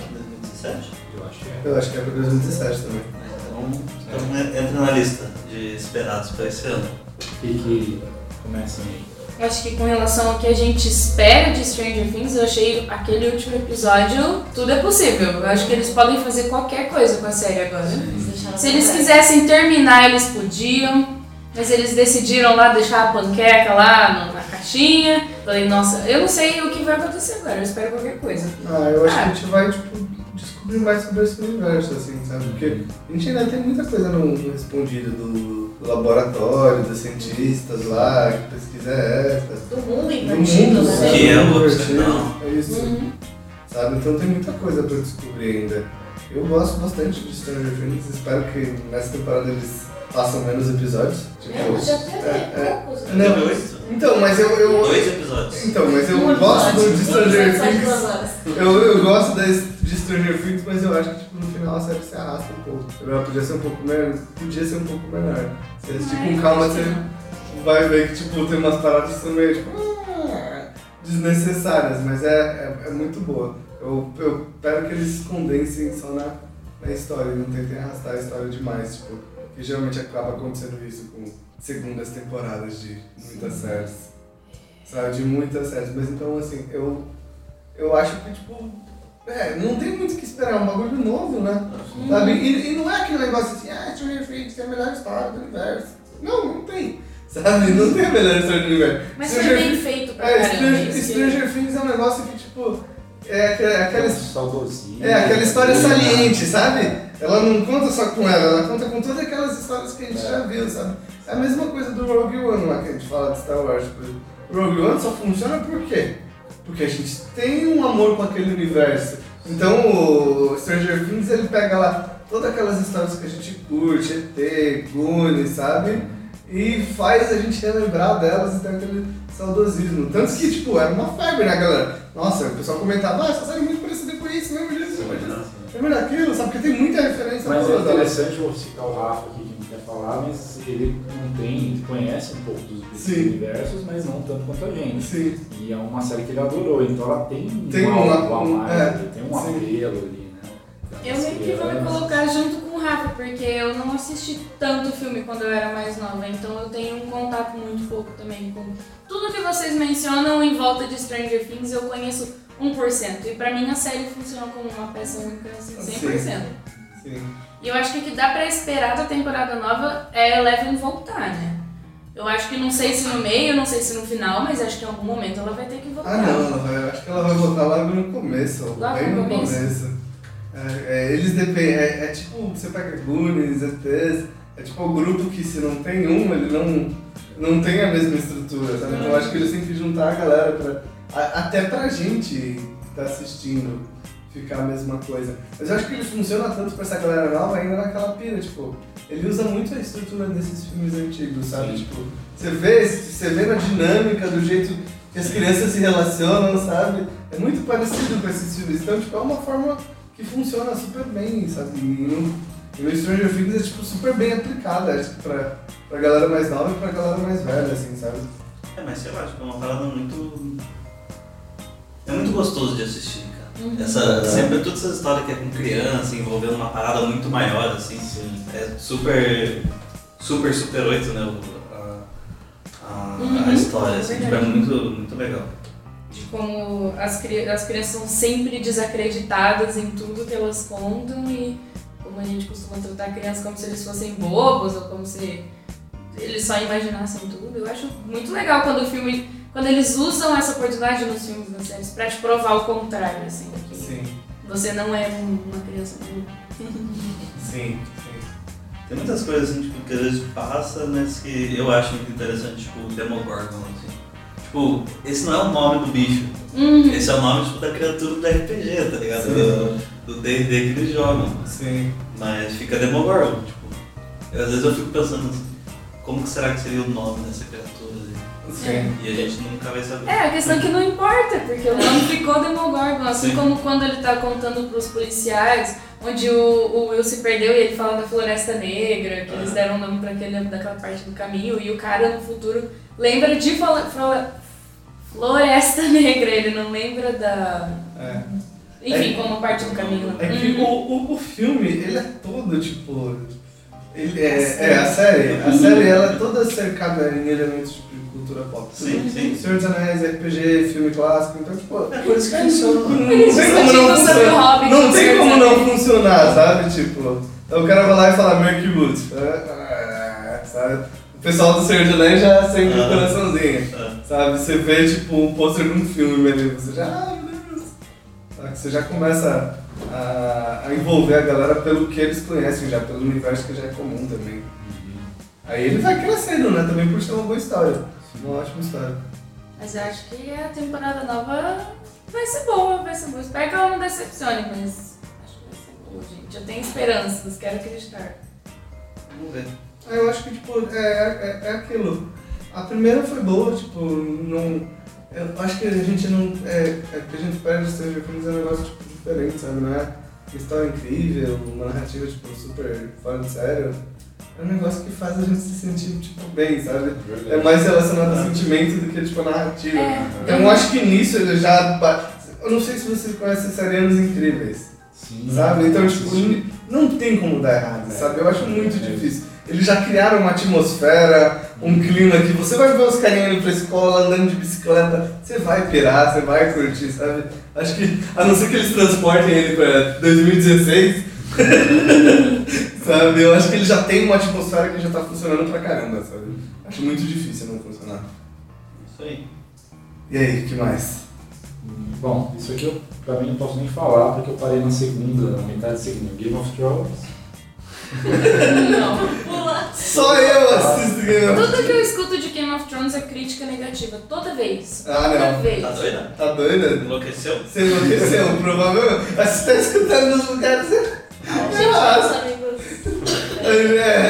2017? Eu acho que é. Eu acho que é pra 2017 também. Então, então entra na lista de esperados para esse ano. O que que começa aí? Eu acho que com relação ao que a gente espera de Stranger Things, eu achei aquele último episódio, tudo é possível. Eu acho que eles podem fazer qualquer coisa com a série agora. Eles Se eles quisessem terminar, eles podiam, mas eles decidiram lá deixar a panqueca lá na caixinha. Falei, nossa, eu não sei o que vai acontecer agora, eu espero qualquer coisa. Ah, eu acho que Ah. a gente vai, tipo, descobrir mais sobre esse universo, assim, sabe? Porque a gente ainda tem muita coisa não respondida do, do laboratório, dos cientistas lá, que pesquisa é essa. Do mundo Do invertido, mundo, né? Que é o invertido, não. É isso. Uhum. Sabe? Então tem muita coisa pra descobrir ainda. Eu gosto bastante de Stranger Things, espero que nessa temporada eles façam menos episódios. Tipo, É, já teve é, é. poucos. né? Não. Oito? Então, mas eu. eu Dois episódios. então, mas eu Um gosto do- de Stranger Things. duas horas. Eu, eu gosto das, de Stranger Things, mas eu acho que tipo, no final a série se arrasta um pouco. Ela podia ser um pouco menor. Podia ser um pouco menor. Se eles tipo, Ai, com calma você vai ver que tipo, tem umas paradas que são meio tipo, ah, desnecessárias, mas é, é, é muito boa. Eu, eu espero que eles condensem só na, na história e não tentem arrastar a história demais, tipo, que geralmente acaba acontecendo isso com segundas temporadas de muitas séries. Sabe, de muitas séries. Mas então assim, eu, eu acho que tipo. É, não tem muito o que esperar, é um bagulho novo, né? Sabe? E, e não é aquele negócio assim, ah, Stranger Things tem a melhor história do universo. Não, não tem. Sabe? Não tem a melhor história do universo. Mas foi Stranger bem feito pra é, caramba. Stranger, Stranger Things é um negócio que, tipo, é aquela, aquela, é aquela história saliente, sabe? Ela não conta só com ela, ela conta com todas aquelas histórias que a gente É. já viu, sabe? É a mesma coisa do Rogue One lá que a gente fala de Star Wars. O Rogue One só funciona por quê? Porque a gente tem um amor com aquele universo. Então o Stranger Things ele pega lá todas aquelas histórias que a gente curte, ET, Goonies, sabe? E faz a gente relembrar delas e ter aquele saudosismo. Tanto que, tipo, era uma febre, né, galera? Nossa, o pessoal comentava, ah, essa série é muito parecida com isso, lembra disso, lembra disso, lembra daquilo, sabe? Porque tem muita referência Mas é interessante vou citar o Rafa aqui que não quer falar, mas ele não tem, conhece um pouco dos Sim. universos, mas não tanto quanto a gente. Sim. E é uma série que ele adorou, então ela tem, Tem um a um- mais, é, tem um apelo ali, né? Eu meio que vou me colocar junto com Rafa, porque eu não assisti tanto filme quando eu era mais nova, então eu tenho um contato muito pouco também com tudo que vocês mencionam em volta de Stranger Things, eu conheço 1%. E pra mim a série funciona como uma peça única, assim, 100%. Sim. E eu acho que o que dá pra esperar da temporada nova é Eleven voltar, né? Eu acho que não sei se no meio, não sei se no final, mas acho que em algum momento ela vai ter que voltar. Ah, não, ela vai, acho que ela vai voltar logo no começo, Logo bem no no começo? começo. É, é, eles dependem, é, é tipo, você pega Goonies, ETs, é tipo o grupo que se não tem um, ele não, não tem a mesma estrutura, sabe? Então eu acho que eles têm que juntar a galera pra, a- até pra gente que tá assistindo ficar a mesma coisa. Mas eu acho que ele funciona tanto pra essa galera nova ainda naquela pira, tipo, ele usa muito a estrutura desses filmes antigos, sabe? Sim. Tipo, você vê, você vê na dinâmica, do jeito que as crianças se relacionam, sabe? É muito parecido com esses filmes. Então, tipo, é uma forma que funciona super bem, sabe? E não, E o Stranger Things é tipo super bem aplicado, acho que pra, pra galera mais nova e pra galera mais velha, assim, sabe? É, mas sei lá, tipo, é uma parada muito. É muito gostoso de assistir, cara. Uhum. Essa, É. sempre toda essa história que é com criança, envolvendo uma parada muito maior, assim. Sim. É super. Super, super 8, né? A, a, a Uhum, história, assim. Tipo, é muito, muito legal. De como as, cri- as crianças são sempre desacreditadas em tudo que elas contam e como a gente costuma tratar a criança como se eles fossem bobos ou como se eles só imaginassem tudo. Eu acho muito legal quando o filme. Quando eles usam essa oportunidade nos filmes, nas séries, pra te provar o contrário, assim, que Sim, você não é um- uma criança burra. sim, sim. Tem muitas coisas assim, tipo, que às vezes passa, mas que eu acho muito interessante, tipo, o Demogorgon. Tipo, esse não é o nome do bicho. Uhum. Esse é o nome tipo, da criatura do RPG, tá ligado? Sim. Do- D&D que eles jogam. Sim. Mas fica Demogorgon, tipo. eu- às vezes eu fico pensando assim, como que será que seria o nome dessa criatura? ali? Sim. E a gente nunca vai saber. É, a questão é que não importa, porque o nome ficou Demogorgon, assim Sim. como quando ele tá contando pros policiais, onde o, o Will se perdeu e ele fala da Floresta Negra, que eles Ah. deram o nome pra aquele, daquela parte do caminho, e o cara no futuro lembra de fala, fala- Floresta Negra, ele não lembra da... É. Enfim, como parte do caminho. É que Uhum. o, o, o filme, ele é todo, tipo. Ele é, é, a série. A série ela é toda cercada em elementos tipo, de cultura pop. Sim, sim. Senhor dos Anéis, RPG, filme clássico, então, tipo. É por isso que funciona. Não Eles tem como não funcionar. Não tem como não funcionar, sabe? Tipo, então o cara vai lá e fala Mercury Boots. Ah, Sabe? O pessoal do Senhor dos Anéis já acende o coraçãozinho. Ah, Sabe? Você vê, tipo, um pôster de um filme ali, você já. Ah, meu Deus! Sabe? Você já começa a, a envolver a galera pelo que eles conhecem já, pelo universo que já é comum também. Aí ele vai crescendo, né? Também por ser uma boa história. Uma ótima história. Mas eu acho que a temporada nova vai ser boa, vai ser boa. Espero que ela não decepcione, mas acho que vai ser boa, gente. Eu tenho esperanças, quero acreditar. vamos ver. Ah, Eu acho que, tipo, é, é, é aquilo. A primeira foi boa, tipo, não. Eu acho que a gente não. É, é que a gente perde Stranger Things é um negócio tipo, diferente, sabe? Não é uma história incrível, uma narrativa tipo, super fora de sério. É um negócio que faz a gente se sentir tipo, bem, sabe? É mais relacionado ao sentimento do que tipo, a narrativa. É. Então eu acho que nisso ele já. Eu não sei se vocês conhecem a série Anos Incríveis. Sim. Sabe? Então, tipo, não tem como dar errado, É. sabe? Eu acho muito É. difícil. Eles já criaram uma atmosfera, um clima que você vai ver os carinhas indo pra escola, andando de bicicleta, você vai pirar, você vai curtir, sabe? Acho que, a não ser que eles transportem ele pra 2016, sabe? Eu acho que ele já tem uma atmosfera que já tá funcionando pra caramba, sabe? Acho muito difícil não funcionar. Isso aí. E aí, o que mais? Bom, isso aqui eu, pra mim não posso nem falar porque eu parei na segunda, na metade da segunda. Game of Thrones. Não. Pula. Só eu assisto Game of Tudo que eu escuto de Game of Thrones é crítica negativa. Toda vez. Ah, Toda não. vez. Tá doida? Tá doida? Enlouqueceu? Você enlouqueceu, provavelmente. Mas você tá escutando nos lugares. Gente, amigos. É,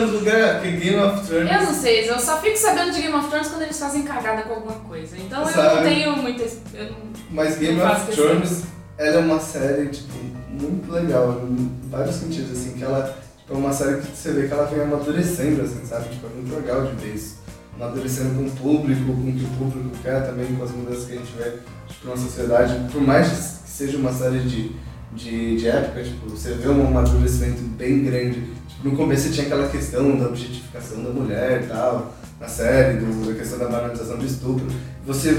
nos lugares. Porque Game of Thrones. Eu não sei, eu só fico sabendo de Game of Thrones quando eles fazem cagada com alguma coisa. Então eu não Sabe? tenho muita. Não... Mas Game of. Thrones, ela é uma série, tipo, muito legal, em vários sentidos, assim, que ela tipo, é uma série que você vê que ela vem amadurecendo, assim, sabe? Tipo, é muito legal de ver isso. Amadurecendo com o público, com o que o público quer também, com as mudanças que a gente vê tipo, na sociedade. Por mais que seja uma série de, de, de época, tipo, você vê um amadurecimento bem grande. Tipo, no começo tinha aquela questão da objetificação da mulher e tal, na série, do, da questão da banalização do estupro. Você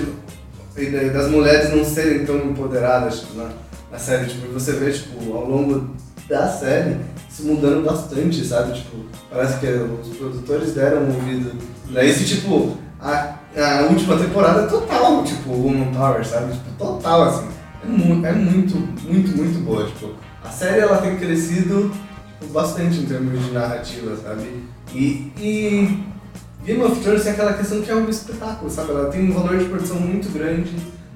da- das mulheres não serem tão empoderadas tipo, na, na série. Tipo, você vê, tipo, ao longo da série, isso mudando bastante, sabe? Tipo, parece que os produtores deram um ouvido pra isso, e, tipo, a, a última temporada é total, tipo, Woman Power, sabe? Tipo, total, assim. É, mu é muito, muito, muito boa, tipo. A série, ela tem crescido bastante em termos de narrativa, sabe? E, e Game of Thrones tem aquela questão que é um espetáculo, sabe? Ela tem um valor de produção muito grande,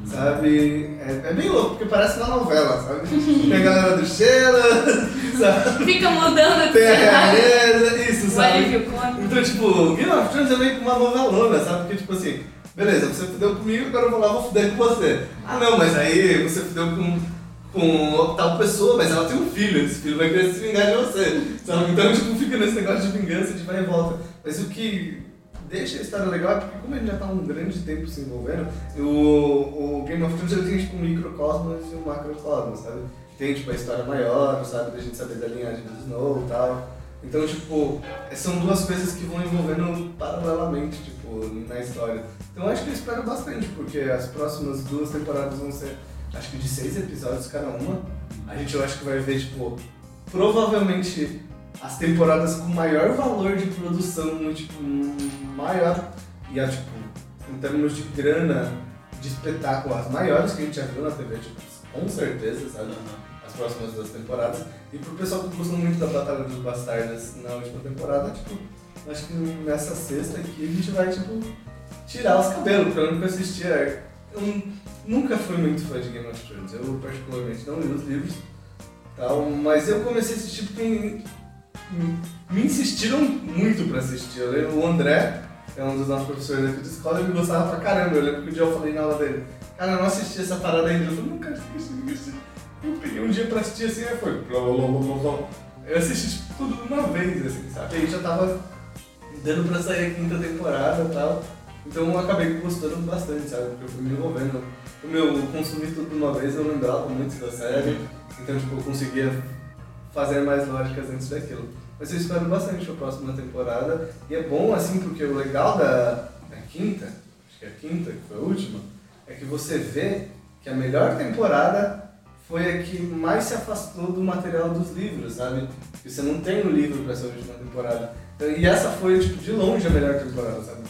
sabe? É, é bem louco, porque parece uma novela, sabe? Tem a galera do Sheila, sabe? Fica mudando Tem a realeza, isso, sabe? Então, tipo, Game of Thrones é meio que uma novelona, sabe? Porque, tipo assim, beleza, você fudeu comigo, agora eu vou lá, vou fuder com você. Ah, não, mas aí você fudeu com, com tal pessoa, mas ela tem um filho, esse filho vai querer se vingar de você. Sabe? Então, tipo, fica nesse negócio de vingança, de vai e volta. Mas o que deixa a história legal é porque como ele já tá um grande tempo se envolvendo, o, o Game of Thrones ele tem tipo um microcosmos e um macrocosmos, sabe? Tem tipo a história maior, sabe? Da gente saber da linhagem do Snow e tal. Então, tipo, são duas coisas que vão envolvendo paralelamente, tipo, na história. Então, acho que eu espero bastante, porque as próximas duas temporadas vão ser, acho que de seis episódios cada uma. A gente, eu acho que vai ver, tipo, provavelmente as temporadas com maior valor de produção, tipo, maior. E, a, tipo, em termos de grana, de espetáculo, as maiores que a gente já viu na TV, tipo, com certeza, sabe? As próximas duas temporadas. E pro pessoal que gosta muito da Batalha dos Bastardos na última temporada, tipo, acho que nessa sexta aqui a gente vai, tipo, tirar os cabelos, pelo menos que eu assistia. Eu nunca fui muito fã de Game of Thrones, eu particularmente não li os livros, tal, mas eu comecei a assistir porque me insistiram muito pra assistir. Eu lembro o André, que é um dos nossos professores aqui de escola, ele gostava pra caramba. Eu lembro que um dia eu falei na aula dele, cara, eu não assisti essa parada ainda. Eu falei, nunca assisti, nunca assisti. Eu peguei um dia pra assistir assim, aí foi. Eu assisti tipo, tudo de uma vez, assim, sabe? Aí já tava dando pra sair a quinta temporada e tal. Então eu acabei gostando bastante, sabe? Porque eu fui me envolvendo. Como eu consumi tudo de uma vez, eu lembrava muito da série. Então, tipo, eu conseguia fazer mais lógicas antes daquilo. Mas eu espero bastante a próxima temporada. E é bom, assim, porque o legal da, da quinta, acho que é a quinta, que foi a última, é que você vê que a melhor temporada foi a que mais se afastou do material dos livros, sabe? Porque você não tem o um livro para essa última temporada. E essa foi, tipo, de longe a melhor temporada, sabe?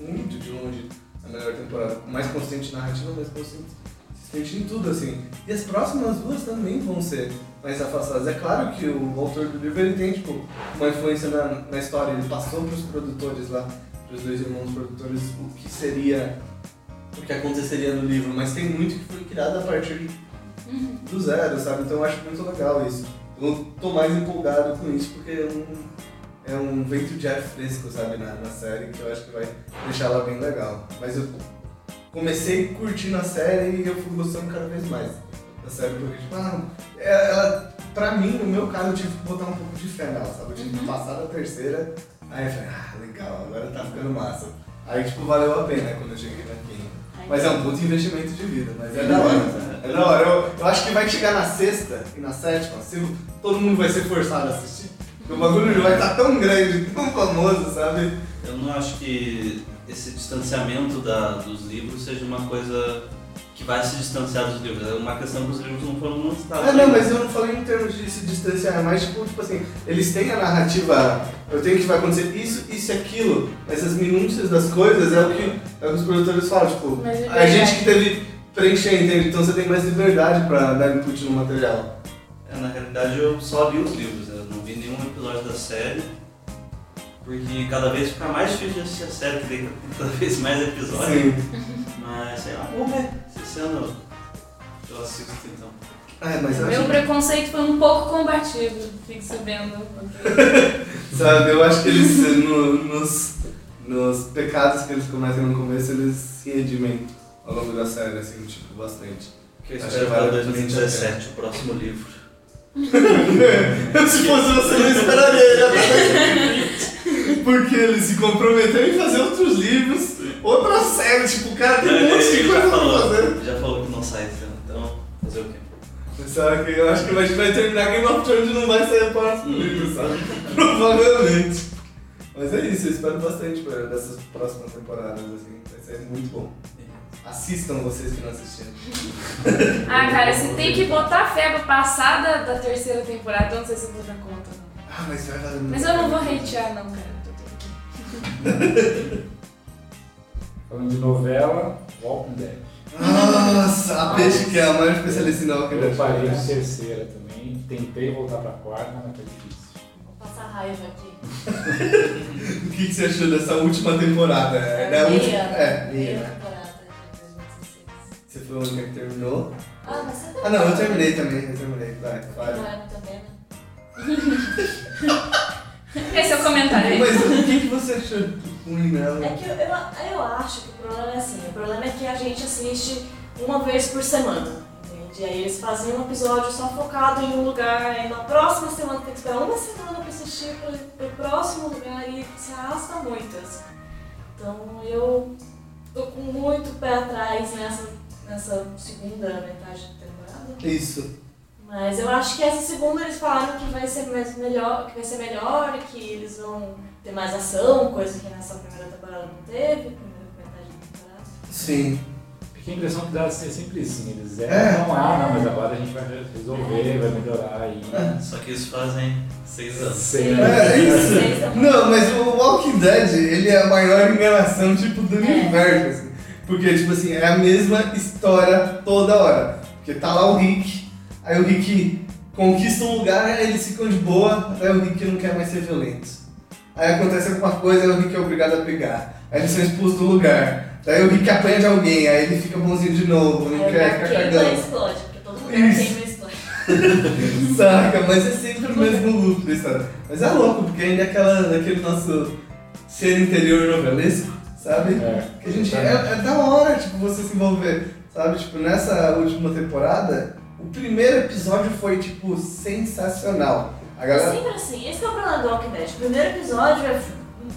Muito de longe a melhor temporada. Mais consciente narrativa, mais consciente em tudo, assim. E as próximas duas também vão ser mais afastadas. É claro que o autor do livro ele tem tipo, uma influência na, na história, ele passou para os produtores lá, para os dois irmãos produtores, o que seria, o que aconteceria no livro, mas tem muito que foi criado a partir do zero, sabe? Então eu acho muito legal isso. Eu tô mais empolgado com isso porque é um, é um vento de ar fresco, sabe, na, na série, que eu acho que vai deixar ela bem legal. Mas eu comecei curtindo a série e eu fui gostando cada vez mais da série, porque, tipo, ah, ela, pra mim, no meu caso, eu tive que botar um pouco de fé nela, sabe? Eu tive que passar da terceira, aí eu falei, ah, legal, agora tá ficando massa. Aí, tipo, valeu a pena quando eu cheguei na quinta. Mas é um puto investimento de vida, mas é da hora. É da hora. Eu, eu acho que vai chegar na sexta e na sétima, se todo mundo vai ser forçado a assistir. O bagulho vai estar tão grande, tão famoso, sabe? Eu não acho que esse distanciamento da, dos livros seja uma coisa que vai se distanciar dos livros. É uma questão que os livros não foram lançados. Ah, não, mas eu não falei em termos de se distanciar, é mais tipo, tipo assim, eles têm a narrativa, eu tenho que vai acontecer isso, isso e aquilo, mas as minúcias das coisas é o que, é o que os produtores falam, tipo, a gente que teve preencher, entende? Então você tem mais liberdade pra dar input no material. É, na realidade eu só li os livros, nenhum episódio da série. Porque cada vez fica mais difícil de assistir a série, que tem cada vez mais episódios. Sim. Mas sei lá, vamos ver. Se esse ano eu assisto então. É, mas eu Meu acho, preconceito foi um pouco combatido, fique sabendo. porque- sabe, eu acho que eles, no- nos, nos pecados que eles cometem no começo, eles se redimem ao longo da série, assim, tipo, bastante. Que eu Acho espero que para vale 2017, o próximo livro. Se fosse você, não esperaria, já tá Porque eles se comprometeram em fazer outros livros, outra série, tipo, o cara tem um monte de Ele coisa pra fazer. já falou que não sai esse ano, então fazer o quê? Sabe, que eu acho que gente vai terminar Game of Thrones e não vai sair o próximo livro, sabe? Provavelmente. Mas é isso, eu espero bastante pra- dessas próximas temporadas, assim, vai ser muito bom. Assistam vocês que não assistiram. Ah, cara, você tem que botar fé pra passar da, da terceira temporada, eu não sei se eu vou dar conta. não. Ah, mas vai muito Mas eu não vou hatear, não, cara. Falando de novela, Walking Dead. Nossa, a peixe que é a maior especialista em Walking Eu Dead. parei de terceira também, tentei voltar pra quarta, mas tá difícil. Vou passar raiva aqui. O que, que você achou dessa última temporada? É, da meia, última, é, meia meia, Você foi a única que terminou. Ah, mas você Ah não, eu terminei também, eu terminei. Vai, vai. Não é também, né? Esse é o comentário aí. Mas o que, que você achou ruim nela? É que eu, eu, eu acho que o problema é assim, o problema é que a gente assiste uma vez por semana, entende? E aí eles faziam um episódio só focado em um lugar, aí na próxima semana tem que esperar uma semana pra assistir pro, pro próximo lugar e se arrasta muito. assim. Então eu tô com muito pé atrás nessa, nessa segunda metade da temporada. Isso. Mas eu acho que essa segunda eles falaram que vai ser mais melhor, que vai ser melhor, que eles vão ter mais ação, coisa que nessa primeira temporada não teve, primeira metade da temporada. Sim. Porque a impressão que dá é ser sempre assim, eles É. erram, ah, não, mas agora a gente vai resolver, vai melhorar aí. Só que isso fazem seis anos. Sei, É, né? isso. Vocês estão- Não, mas o Walking Dead, ele é a maior enganação, tipo, do É. universo, assim. Porque, tipo assim, é a mesma história toda hora. Porque tá lá o Rick, aí o Rick conquista um lugar, aí eles ficam de boa, até o Rick não quer mais ser violento. Aí acontece alguma coisa, aí o Rick é obrigado a pegar. Aí eles são expulsos do lugar. Daí o Rick apanha de alguém, aí ele fica bonzinho de novo, não o quer ficar cagando. explode, porque todo lugar Isso. queima e explode. Saca, mas é sempre o mesmo loop da história. Mas é louco, porque ainda é aquela, aquele nosso ser interior novelesco, sabe? É. Que a gente. É, é da hora, tipo, você se envolver, sabe? Tipo, nessa última temporada, o primeiro episódio foi, tipo, sensacional. A galera. Sempre assim, esse que é o problema do Walking Dead. O primeiro episódio é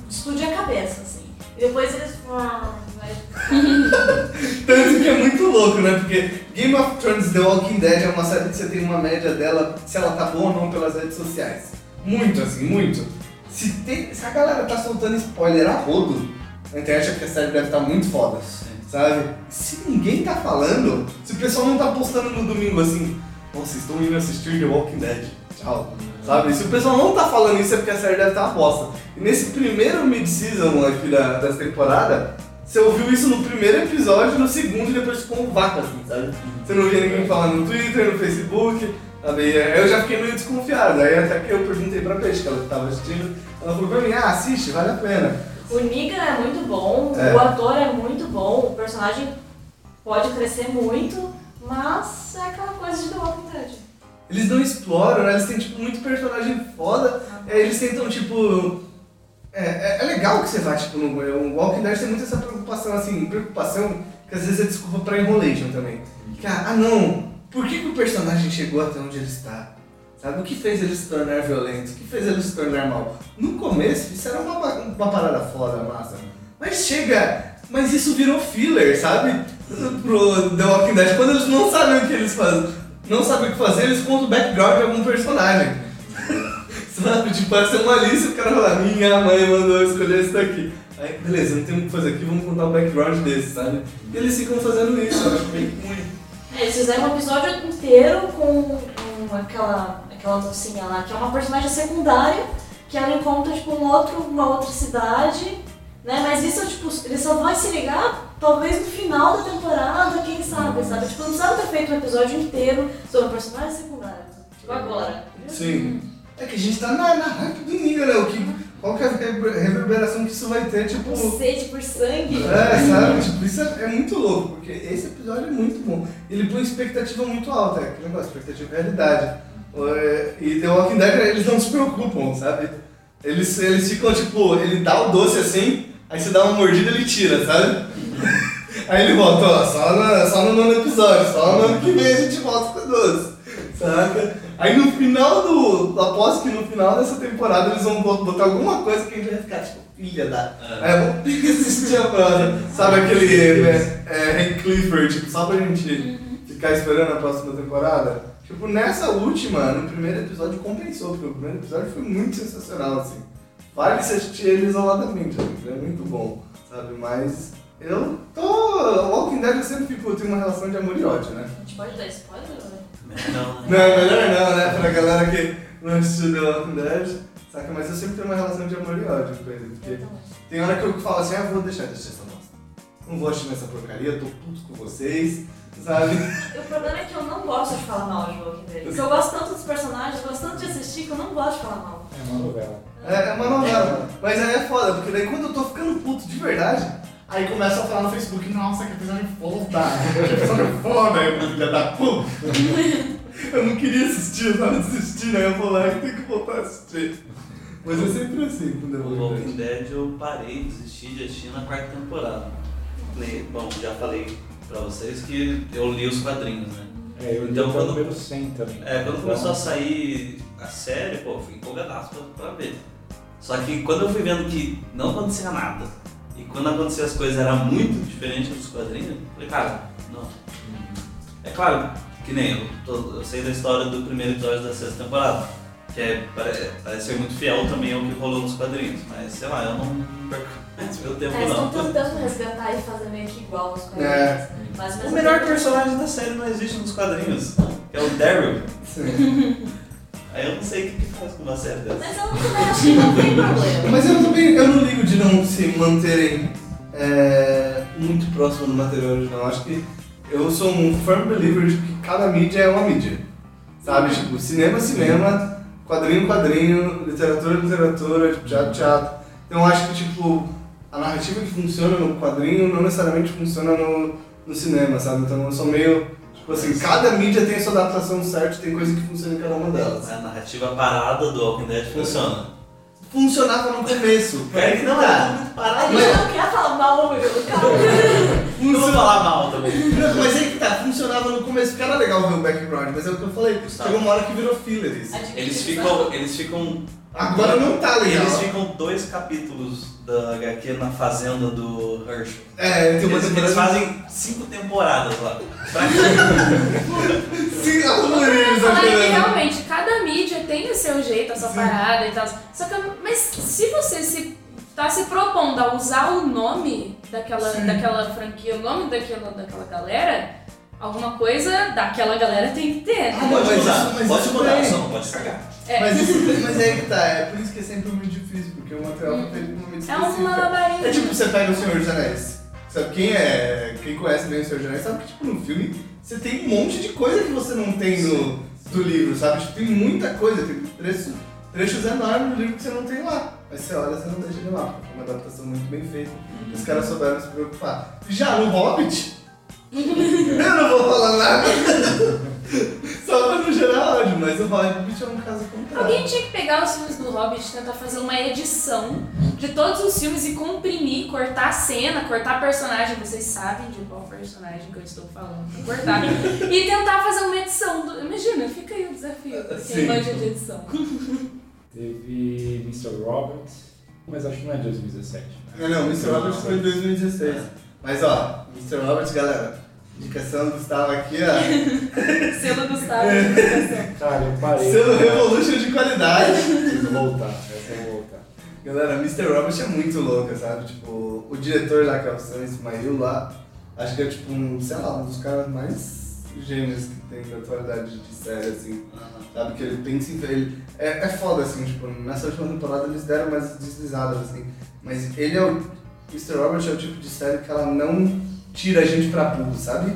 explodir a cabeça, assim. E depois eles. ah, vai- Tanto que é muito louco, né? Porque Game of Thrones The Walking Dead é uma série que você tem uma média dela, se ela tá boa ou não pelas redes sociais. Muito, assim, muito. Se, tem, se a galera tá soltando spoiler a rodo, na internet é a série deve estar muito foda. Sabe? Se ninguém tá falando, se o pessoal não tá postando no domingo assim, nossa, estou indo assistir The Walking Dead. Tchau. Sabe? Se o pessoal não tá falando isso é porque a série deve estar uma bosta. E nesse primeiro mid-season aqui da, dessa temporada, você ouviu isso no primeiro episódio, no segundo e depois ficou vácuo, assim, sabe? Você não via ninguém falando no Twitter, no Facebook, sabe? Eu já fiquei meio desconfiado. Aí até que eu perguntei pra Peixe, que ela tava assistindo, ela falou pra mim, ah, assiste, vale a pena. O Negan é muito bom, É. o ator é muito bom, o personagem pode crescer muito, mas é aquela coisa de The Walking Dead. Eles não exploram, né? Eles têm, tipo, muito personagem foda. É, eles tentam, tipo. É, é, é legal que você vá, tipo, no o Walking Dead tem muito essa preocupação, assim, preocupação que às vezes é desculpa pra enrolation também. Que, ah, ah, não, por que, que o personagem chegou até onde ele está? Sabe, o que fez ele se tornar violento? O que fez ele se tornar mal? No começo, isso era uma, uma parada foda, massa. Mas chega, mas isso virou filler, sabe? Pro The Walking Dead, quando eles não sabem o que eles fazem, não sabem o que fazer, eles contam o background de algum personagem. Sabe? Tipo, ser uma lista o cara fala, minha mãe mandou escolher esse daqui. Aí, beleza, não tem o que fazer aqui, vamos contar o background desse, sabe? E eles ficam fazendo isso, eu acho bem ruim. É, Eles fizeram um episódio inteiro com, com aquela, aquela mocinha lá, que é uma personagem secundária, que ela encontra tipo, um outro, uma outra cidade, né? Mas isso, tipo, ele só vai se ligar talvez no final da temporada, quem sabe, sabe? Tipo, não precisava ter feito um episódio inteiro sobre um personagem secundário. Tipo, agora. Sim. É que a gente tá na, na hype do Niga, né? O que, qual que é a rever- reverberação que isso vai ter, tipo... Sede por sangue. É, sabe? Tipo, isso é, é muito louco, porque esse episódio é muito bom. Ele põe expectativa muito alta, é aquele negócio, expectativa e realidade. É, E The Walking Dead, eles não se preocupam, sabe? Eles, eles ficam, tipo, ele dá o doce assim, aí você dá uma mordida ele tira, sabe? Aí ele volta, ó, só, na, só no nono episódio, só no ano que vem a gente volta com o doce, saca? Aí no final do. Aposto que no final dessa temporada eles vão botar alguma coisa que a gente vai ficar, tipo, filha da. É. Aí vou ter que assistir a próxima. Sabe aquele é, é, Hank Clifford, tipo, só pra gente ficar esperando a próxima temporada? Tipo, nessa última, no primeiro episódio compensou, porque o primeiro episódio foi muito sensacional, assim. Vale se assistir ele isoladamente, gente, é muito bom, sabe? Mas eu tô. Walking Dead eu sempre fico, eu tenho uma relação de amor e ódio, né? A gente pode dar spoiler, né? Não, Não, né? melhor não, né? Pra galera que não assistiu The Walking Dead, saca? Mas eu sempre tenho uma relação de amor e ódio com ele, porque tem hora que eu falo assim, ah, vou deixar de assistir essa bosta. Não vou assistir nessa porcaria, tô puto com vocês, sabe? O problema é que eu não gosto de falar mal de Walking Dead. Porque eu gosto tanto dos personagens, eu gosto tanto de assistir que eu não gosto de falar mal. É uma novela. É, é uma novela. Mas aí é foda, porque daí quando eu tô ficando puto de verdade, aí começa a falar no Facebook, nossa, que episódio foda, que episódio foda, filha da puta. Eu não queria assistir, eu tava desistindo, aí eu vou lá e tenho que voltar a assistir. Mas é sempre assim com The Walking Walking Dead. Dead eu parei, desisti de assistir na quarta temporada. Bom, já falei pra vocês que eu li os quadrinhos, né? É, eu li Então, o quando- número 100 também. É, quando começou a Então, sair a série, pô, eu fui empolgadaço pra, pra ver. Só que quando eu fui vendo que não acontecia nada, e quando aconteciam as coisas era muito diferente dos quadrinhos, eu falei, cara, não. É claro, que nem eu, tô- eu sei da história do primeiro episódio da sexta temporada, que é, pare- parece ser muito fiel também ao que rolou nos quadrinhos, mas sei lá, eu não perco mais meu tempo É, eles estão não. tentando resgatar e fazer meio que igual aos quadrinhos. É. Mas, O mesmo melhor tempo- personagem da série não existe nos quadrinhos, que é o Daryl. Sim. Aí eu não sei o que, que faz com uma série dessa. Mas eu também acho que não tem problema. Mas eu também eu não ligo de não se manterem é, muito próximo do material original. Eu Acho que eu sou um firm believer de que cada mídia é uma mídia. Sabe? Tipo, cinema, cinema, quadrinho, quadrinho, literatura, literatura, tipo, teatro, teatro. Então eu acho que, tipo, a narrativa que funciona no quadrinho não necessariamente funciona no, no cinema, sabe? Então eu sou meio. Tipo assim, cada mídia tem a sua adaptação certa, tem coisa que funciona em cada uma delas. A narrativa parada do Walking Dead funciona. Funcionava no começo. É que não, é tudo muito A parado. gente não quer falar mal, meu. Calma. Não vou falar mal também. Não, mas aí que tá, funcionava no começo, porque era legal ver o background, mas é o que eu falei, Gustavo. chegou uma hora que virou filler isso. Eles ficam. Eles ficam. Agora não tá legal. Eles ficam dois capítulos da HQ na fazenda do Herschel. É, tem uma Eles, temporada. eles fazem cinco temporadas lá. Pra quê? Sim, Lourinho falar que realmente cada mídia tem o seu jeito, a sua Sim. parada e tal. Só que, mas se você se tá se propondo a usar o nome daquela, Sim. daquela franquia, o nome daquela, daquela galera, alguma coisa daquela galera tem que ter. Ah, né? mas Pode mudar, mas pode mudar, só não pode cagar. É, Mas, isso, mas é aí que tá, é por isso que é sempre muito difícil, porque o material foi feito num momento é um específico. malabarismo. É tipo, você pega o Senhor dos Anéis. Sabe, quem, é, quem conhece bem o Senhor dos Anéis sabe que tipo, no filme você tem um monte de coisa que você não tem no, do livro, sabe? Tipo, tem muita coisa, tem trechos, trechos enormes do livro que você não tem lá. Mas você olha, você não deixa de lá, porque é uma adaptação muito bem feita. Os caras souberam se preocupar. Já no Hobbit, eu não vou falar nada. Só pra não gerar ódio, mas o Hobbit é um caso contrário. Alguém tinha que pegar os filmes do Hobbit e tentar fazer uma edição de todos os filmes e comprimir, cortar cena, cortar personagem. Vocês sabem de qual personagem que eu estou falando, pra cortar. e tentar fazer uma edição. Do... Imagina, fica aí o desafio quem Sim. manja de edição. Teve Mr. Robert, mas acho que não é 2017. Não, não, Mr. Roberts foi em 2016. Mas ó, Mr. Roberts, galera, indicação do Gustavo aqui, ó. Selo Gustavo de indicação. Cara, eu parei. Selo Revolution de qualidade. Preciso voltar, essa eu vou voltar. Galera, Mr. Roberts é muito louca, sabe? Tipo, o diretor lá, que é o Sam Ismail lá, acho que é tipo um, sei lá, um dos caras mais gênios que tem da atualidade de série, assim. Sabe? Que ele pensa em. Ele, é, é foda, assim, tipo, nessa última temporada eles deram umas deslizadas, assim. Mas ele é o. Mr. Robert é o tipo de série que ela não tira a gente pra burro, sabe?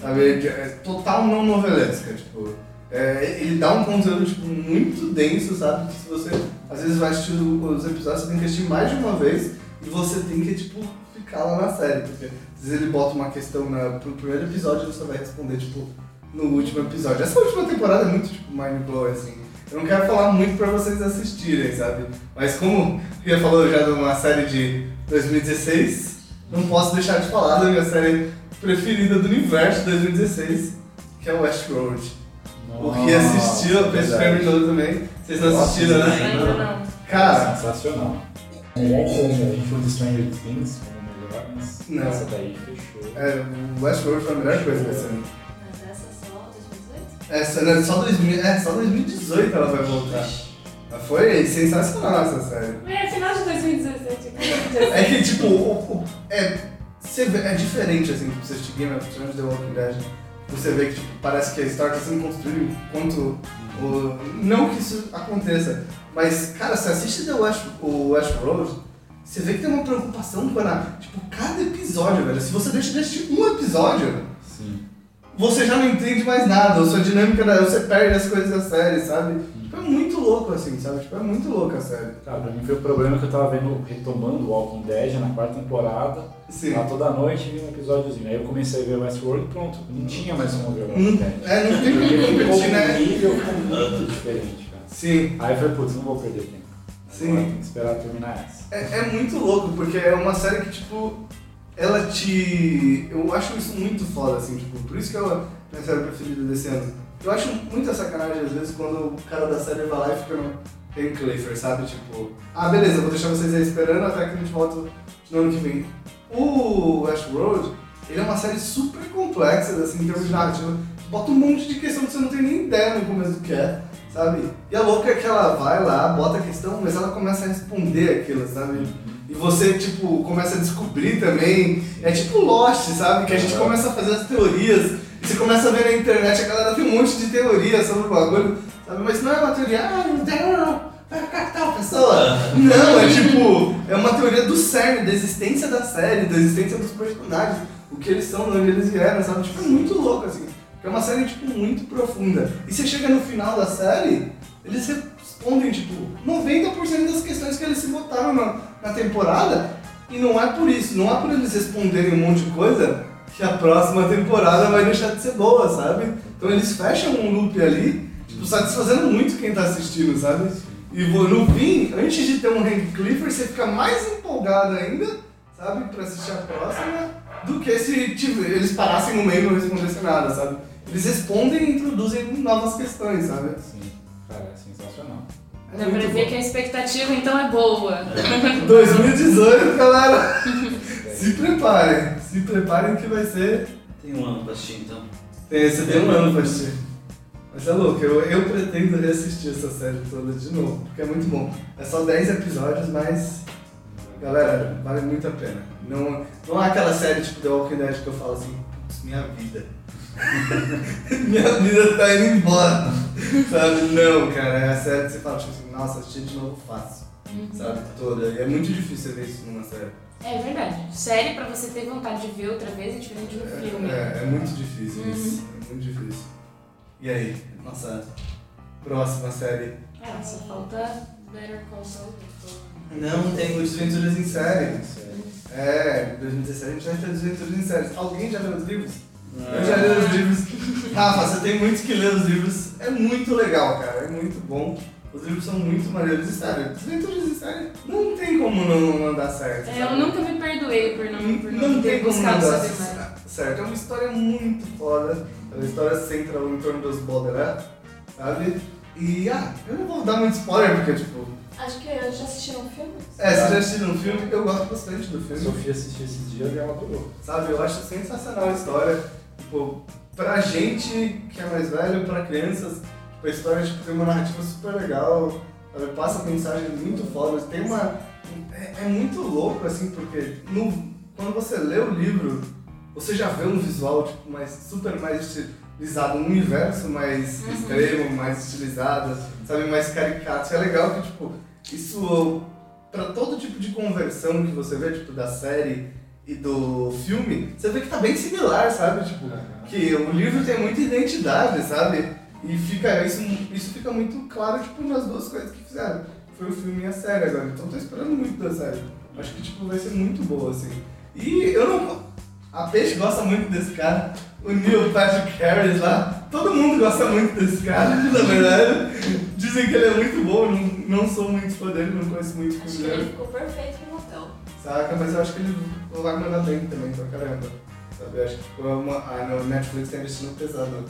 Sabe? É, é total não novelesca, tipo. é, ele dá um conteúdo tipo, muito denso, sabe? Que se você às vezes vai assistir os episódios, você tem que assistir mais de uma vez e você tem que, tipo, ficar lá na série. Porque às vezes ele bota uma questão na, pro primeiro episódio e você vai responder, tipo, no último episódio. Essa última temporada é muito, tipo, mind blowing, assim. Eu não quero falar muito pra vocês assistirem, sabe? Mas como Ria falou já de uma série de 2016, não posso deixar de falar da minha série preferida do universo de 2016, que é Westworld. O Ria assistiu, a Peixe verdade. terminou também. Vocês não assistiram, né? Ainda não. Cara, Sensacional. É, como a gente falou de Stranger Things como melhor, mas Não. essa daí fechou. é, o Westworld foi a melhor coisa desse ano. Mas essa é só 2018? Essa, né, só, 2000, é, só 2018 ela vai voltar. Foi sensacional essa série. É, final de 2017. É que, tipo, o, o- é, é diferente, assim, tipo, você assistir Game of Thrones The Walking Dead. Você vê que, tipo, parece que a história está sendo construída enquanto... O, não que isso aconteça, mas, cara, você assiste The West, o Westworld, você vê que tem uma preocupação com a... Tipo, cada episódio, velho. Se você deixa de assistir um episódio, Sim. você já não entende mais nada, a sua dinâmica, da, você perde as coisas da série, sabe? É muito louco, assim, sabe? Tipo, é muito louco a série. Cara, pra mim foi o problema que eu tava vendo, retomando o Walking Dead na quarta temporada. Sim. Lá toda noite vi um episódiozinho. Aí eu comecei a ver Westworld e pronto. Não tinha mais como ver Walking Dead. é, não tem como competir, né? nível muito diferente, cara. Sim. Aí eu falei, putz, não vou perder tempo. Sim. Agora tem que esperar terminar essa. É, é muito louco, porque é uma série que, tipo, ela te. Eu acho isso muito foda, assim, tipo, por isso que eu, minha série preferida desse ano. Eu acho muita sacanagem, às vezes, quando o cara da série vai lá e fica no Pen Clifford, sabe? Tipo, ah, beleza, vou deixar vocês aí esperando até que a gente volta no ano que vem. O Westworld, ele é uma série super complexa, assim, em termos de narrativa. Bota um monte de questão que você não tem nem ideia no começo do que é, sabe? E a louca é que ela vai lá, bota a questão, mas ela começa a responder aquilo, sabe? E você, tipo, começa a descobrir também. É tipo Lost, sabe? Que a gente começa a fazer as teorias. E você começa a ver na internet, a galera tem um monte de teoria sobre o bagulho, sabe? Mas não é uma teoria, ah, o Daryl vai ficar tal pessoa. Não, é tipo, é uma teoria do cerne, da existência da série, da existência dos personagens, o que eles são, de onde eles vieram, sabe? Tipo, é muito louco, assim. É uma série, tipo, muito profunda. E você chega no final da série, eles respondem, tipo, 90% das questões que eles se botaram na, na temporada. E não é por isso, não é por eles responderem um monte de coisa que a próxima temporada vai deixar de ser boa, sabe? Então eles fecham um loop ali, tipo, satisfazendo muito quem tá assistindo, sabe? E no fim, antes de ter um Hank Clifford, você fica mais empolgado ainda, sabe, pra assistir a próxima, do que se tipo, eles parassem no meio e não respondessem nada, sabe? Eles respondem e introduzem novas questões, sabe? Sim, cara, é sensacional. É Dá pra ver bom. que a expectativa então é boa. 2018, galera! Se preparem, se preparem que vai ser. Tem um ano pra assistir então. Tem, você tem um ano pra assistir. Mas é louco, eu, eu pretendo reassistir essa série toda de novo, porque é muito bom. É só 10 episódios, mas. Galera, vale muito a pena. Não, não é aquela série tipo The Walking Dead que eu falo assim, "Putz, minha vida. minha vida tá indo embora. Sabe? Não, cara, é a série que você fala, tipo assim, nossa, assistir de novo fácil. Sabe? Toda. E é muito difícil ver isso numa série. É verdade. Série, pra você ter vontade de ver outra vez, é diferente do filme. É, é muito difícil Uhum. isso. É muito difícil. E aí, nossa próxima série? Ah, só falta Better Call Saul. Não, tem o Desventuras em Série. É, em 2017 a gente vai ter Desventuras em Série. Alguém já leu os livros? Ah. Eu já li os livros. Rafa, você tem muito que ler os livros. É muito legal, cara. É muito bom. Os livros são muito maneiros. E sério, Desventuras em Série não tem como não, não dar certo. É, eu nunca me perdoei por não, por não, Não ter tem como não buscado dar saber mais. certo. É uma história muito foda. É uma história central em torno dos Baudelaire, sabe? E, ah, eu não vou dar muito spoiler, porque, tipo... Acho que eu já assisti um filme. É, se já assistiram um filme, eu gosto bastante do filme. Sofia assistiu esses dias e ela adorou. Sabe, eu acho sensacional a história. Tipo, pra gente que é mais velho, pra crianças, a história tipo, tem uma narrativa super legal, sabe, passa mensagens muito fodas. Tem uma. É, é muito louco, assim, porque no, quando você lê o livro, você já vê um visual tipo, mais, super mais estilizado, um universo mais Uhum. extremo, mais estilizado, sabe, mais caricato. E é legal que, tipo, isso pra todo tipo de conversão que você vê, tipo, da série e do filme, você vê que tá bem similar, sabe? Tipo, que o livro tem muita identidade, sabe? E fica, isso, isso fica muito claro, tipo, nas duas coisas que fizeram. Foi o filme e a série agora. Então tô esperando muito da série. Acho que, tipo, vai ser muito boa, assim. E eu não... A Peixe gosta muito desse cara. O Neil Patrick Harris lá. Todo mundo gosta muito desse cara, na verdade. Dizem que ele é muito bom. Não, não sou muito fã dele, não conheço muito Acho que ele ficou perfeito no hotel. Saca? Mas eu acho que ele vai mandar bem também pra caramba. Sabe? Eu acho que tipo, é uma, a no Netflix tá investindo pesado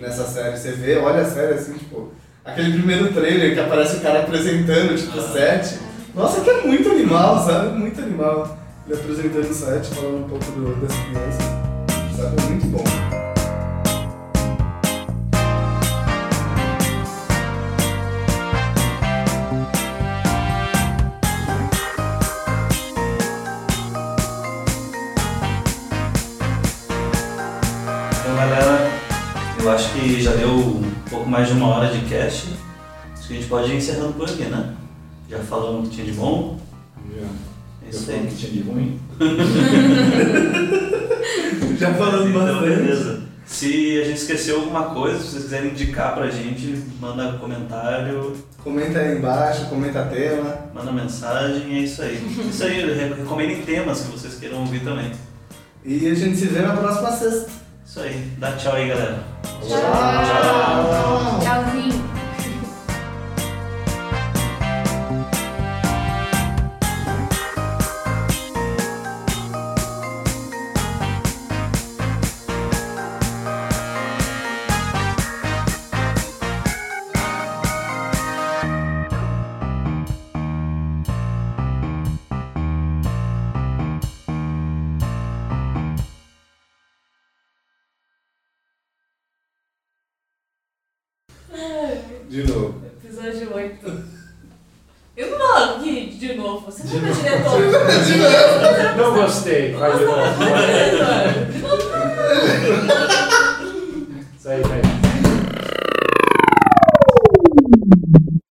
nessa série. Você vê, olha a série assim, tipo, aquele primeiro trailer que aparece o cara apresentando, tipo, o Ah. set. Nossa, que é muito animal, sabe? Muito animal. Ele apresentando o set, falando um pouco do, das crianças. Sabe? É muito bom. Que já deu um pouco mais de uma hora de cast. Acho que a gente pode ir encerrando por aqui, né? Já falamos o que tinha de bom. Já. É isso aí. que tinha de ruim. Já falando Então, bastante. beleza. Se a gente esqueceu alguma coisa, se vocês quiserem indicar pra gente, manda comentário, Comenta aí embaixo, comenta tema. manda mensagem, é isso aí. Isso aí, re- recomendem temas que vocês queiram ouvir também. E a gente se vê na próxima sexta. Isso aí. Dá tchau aí, galera. 哇哦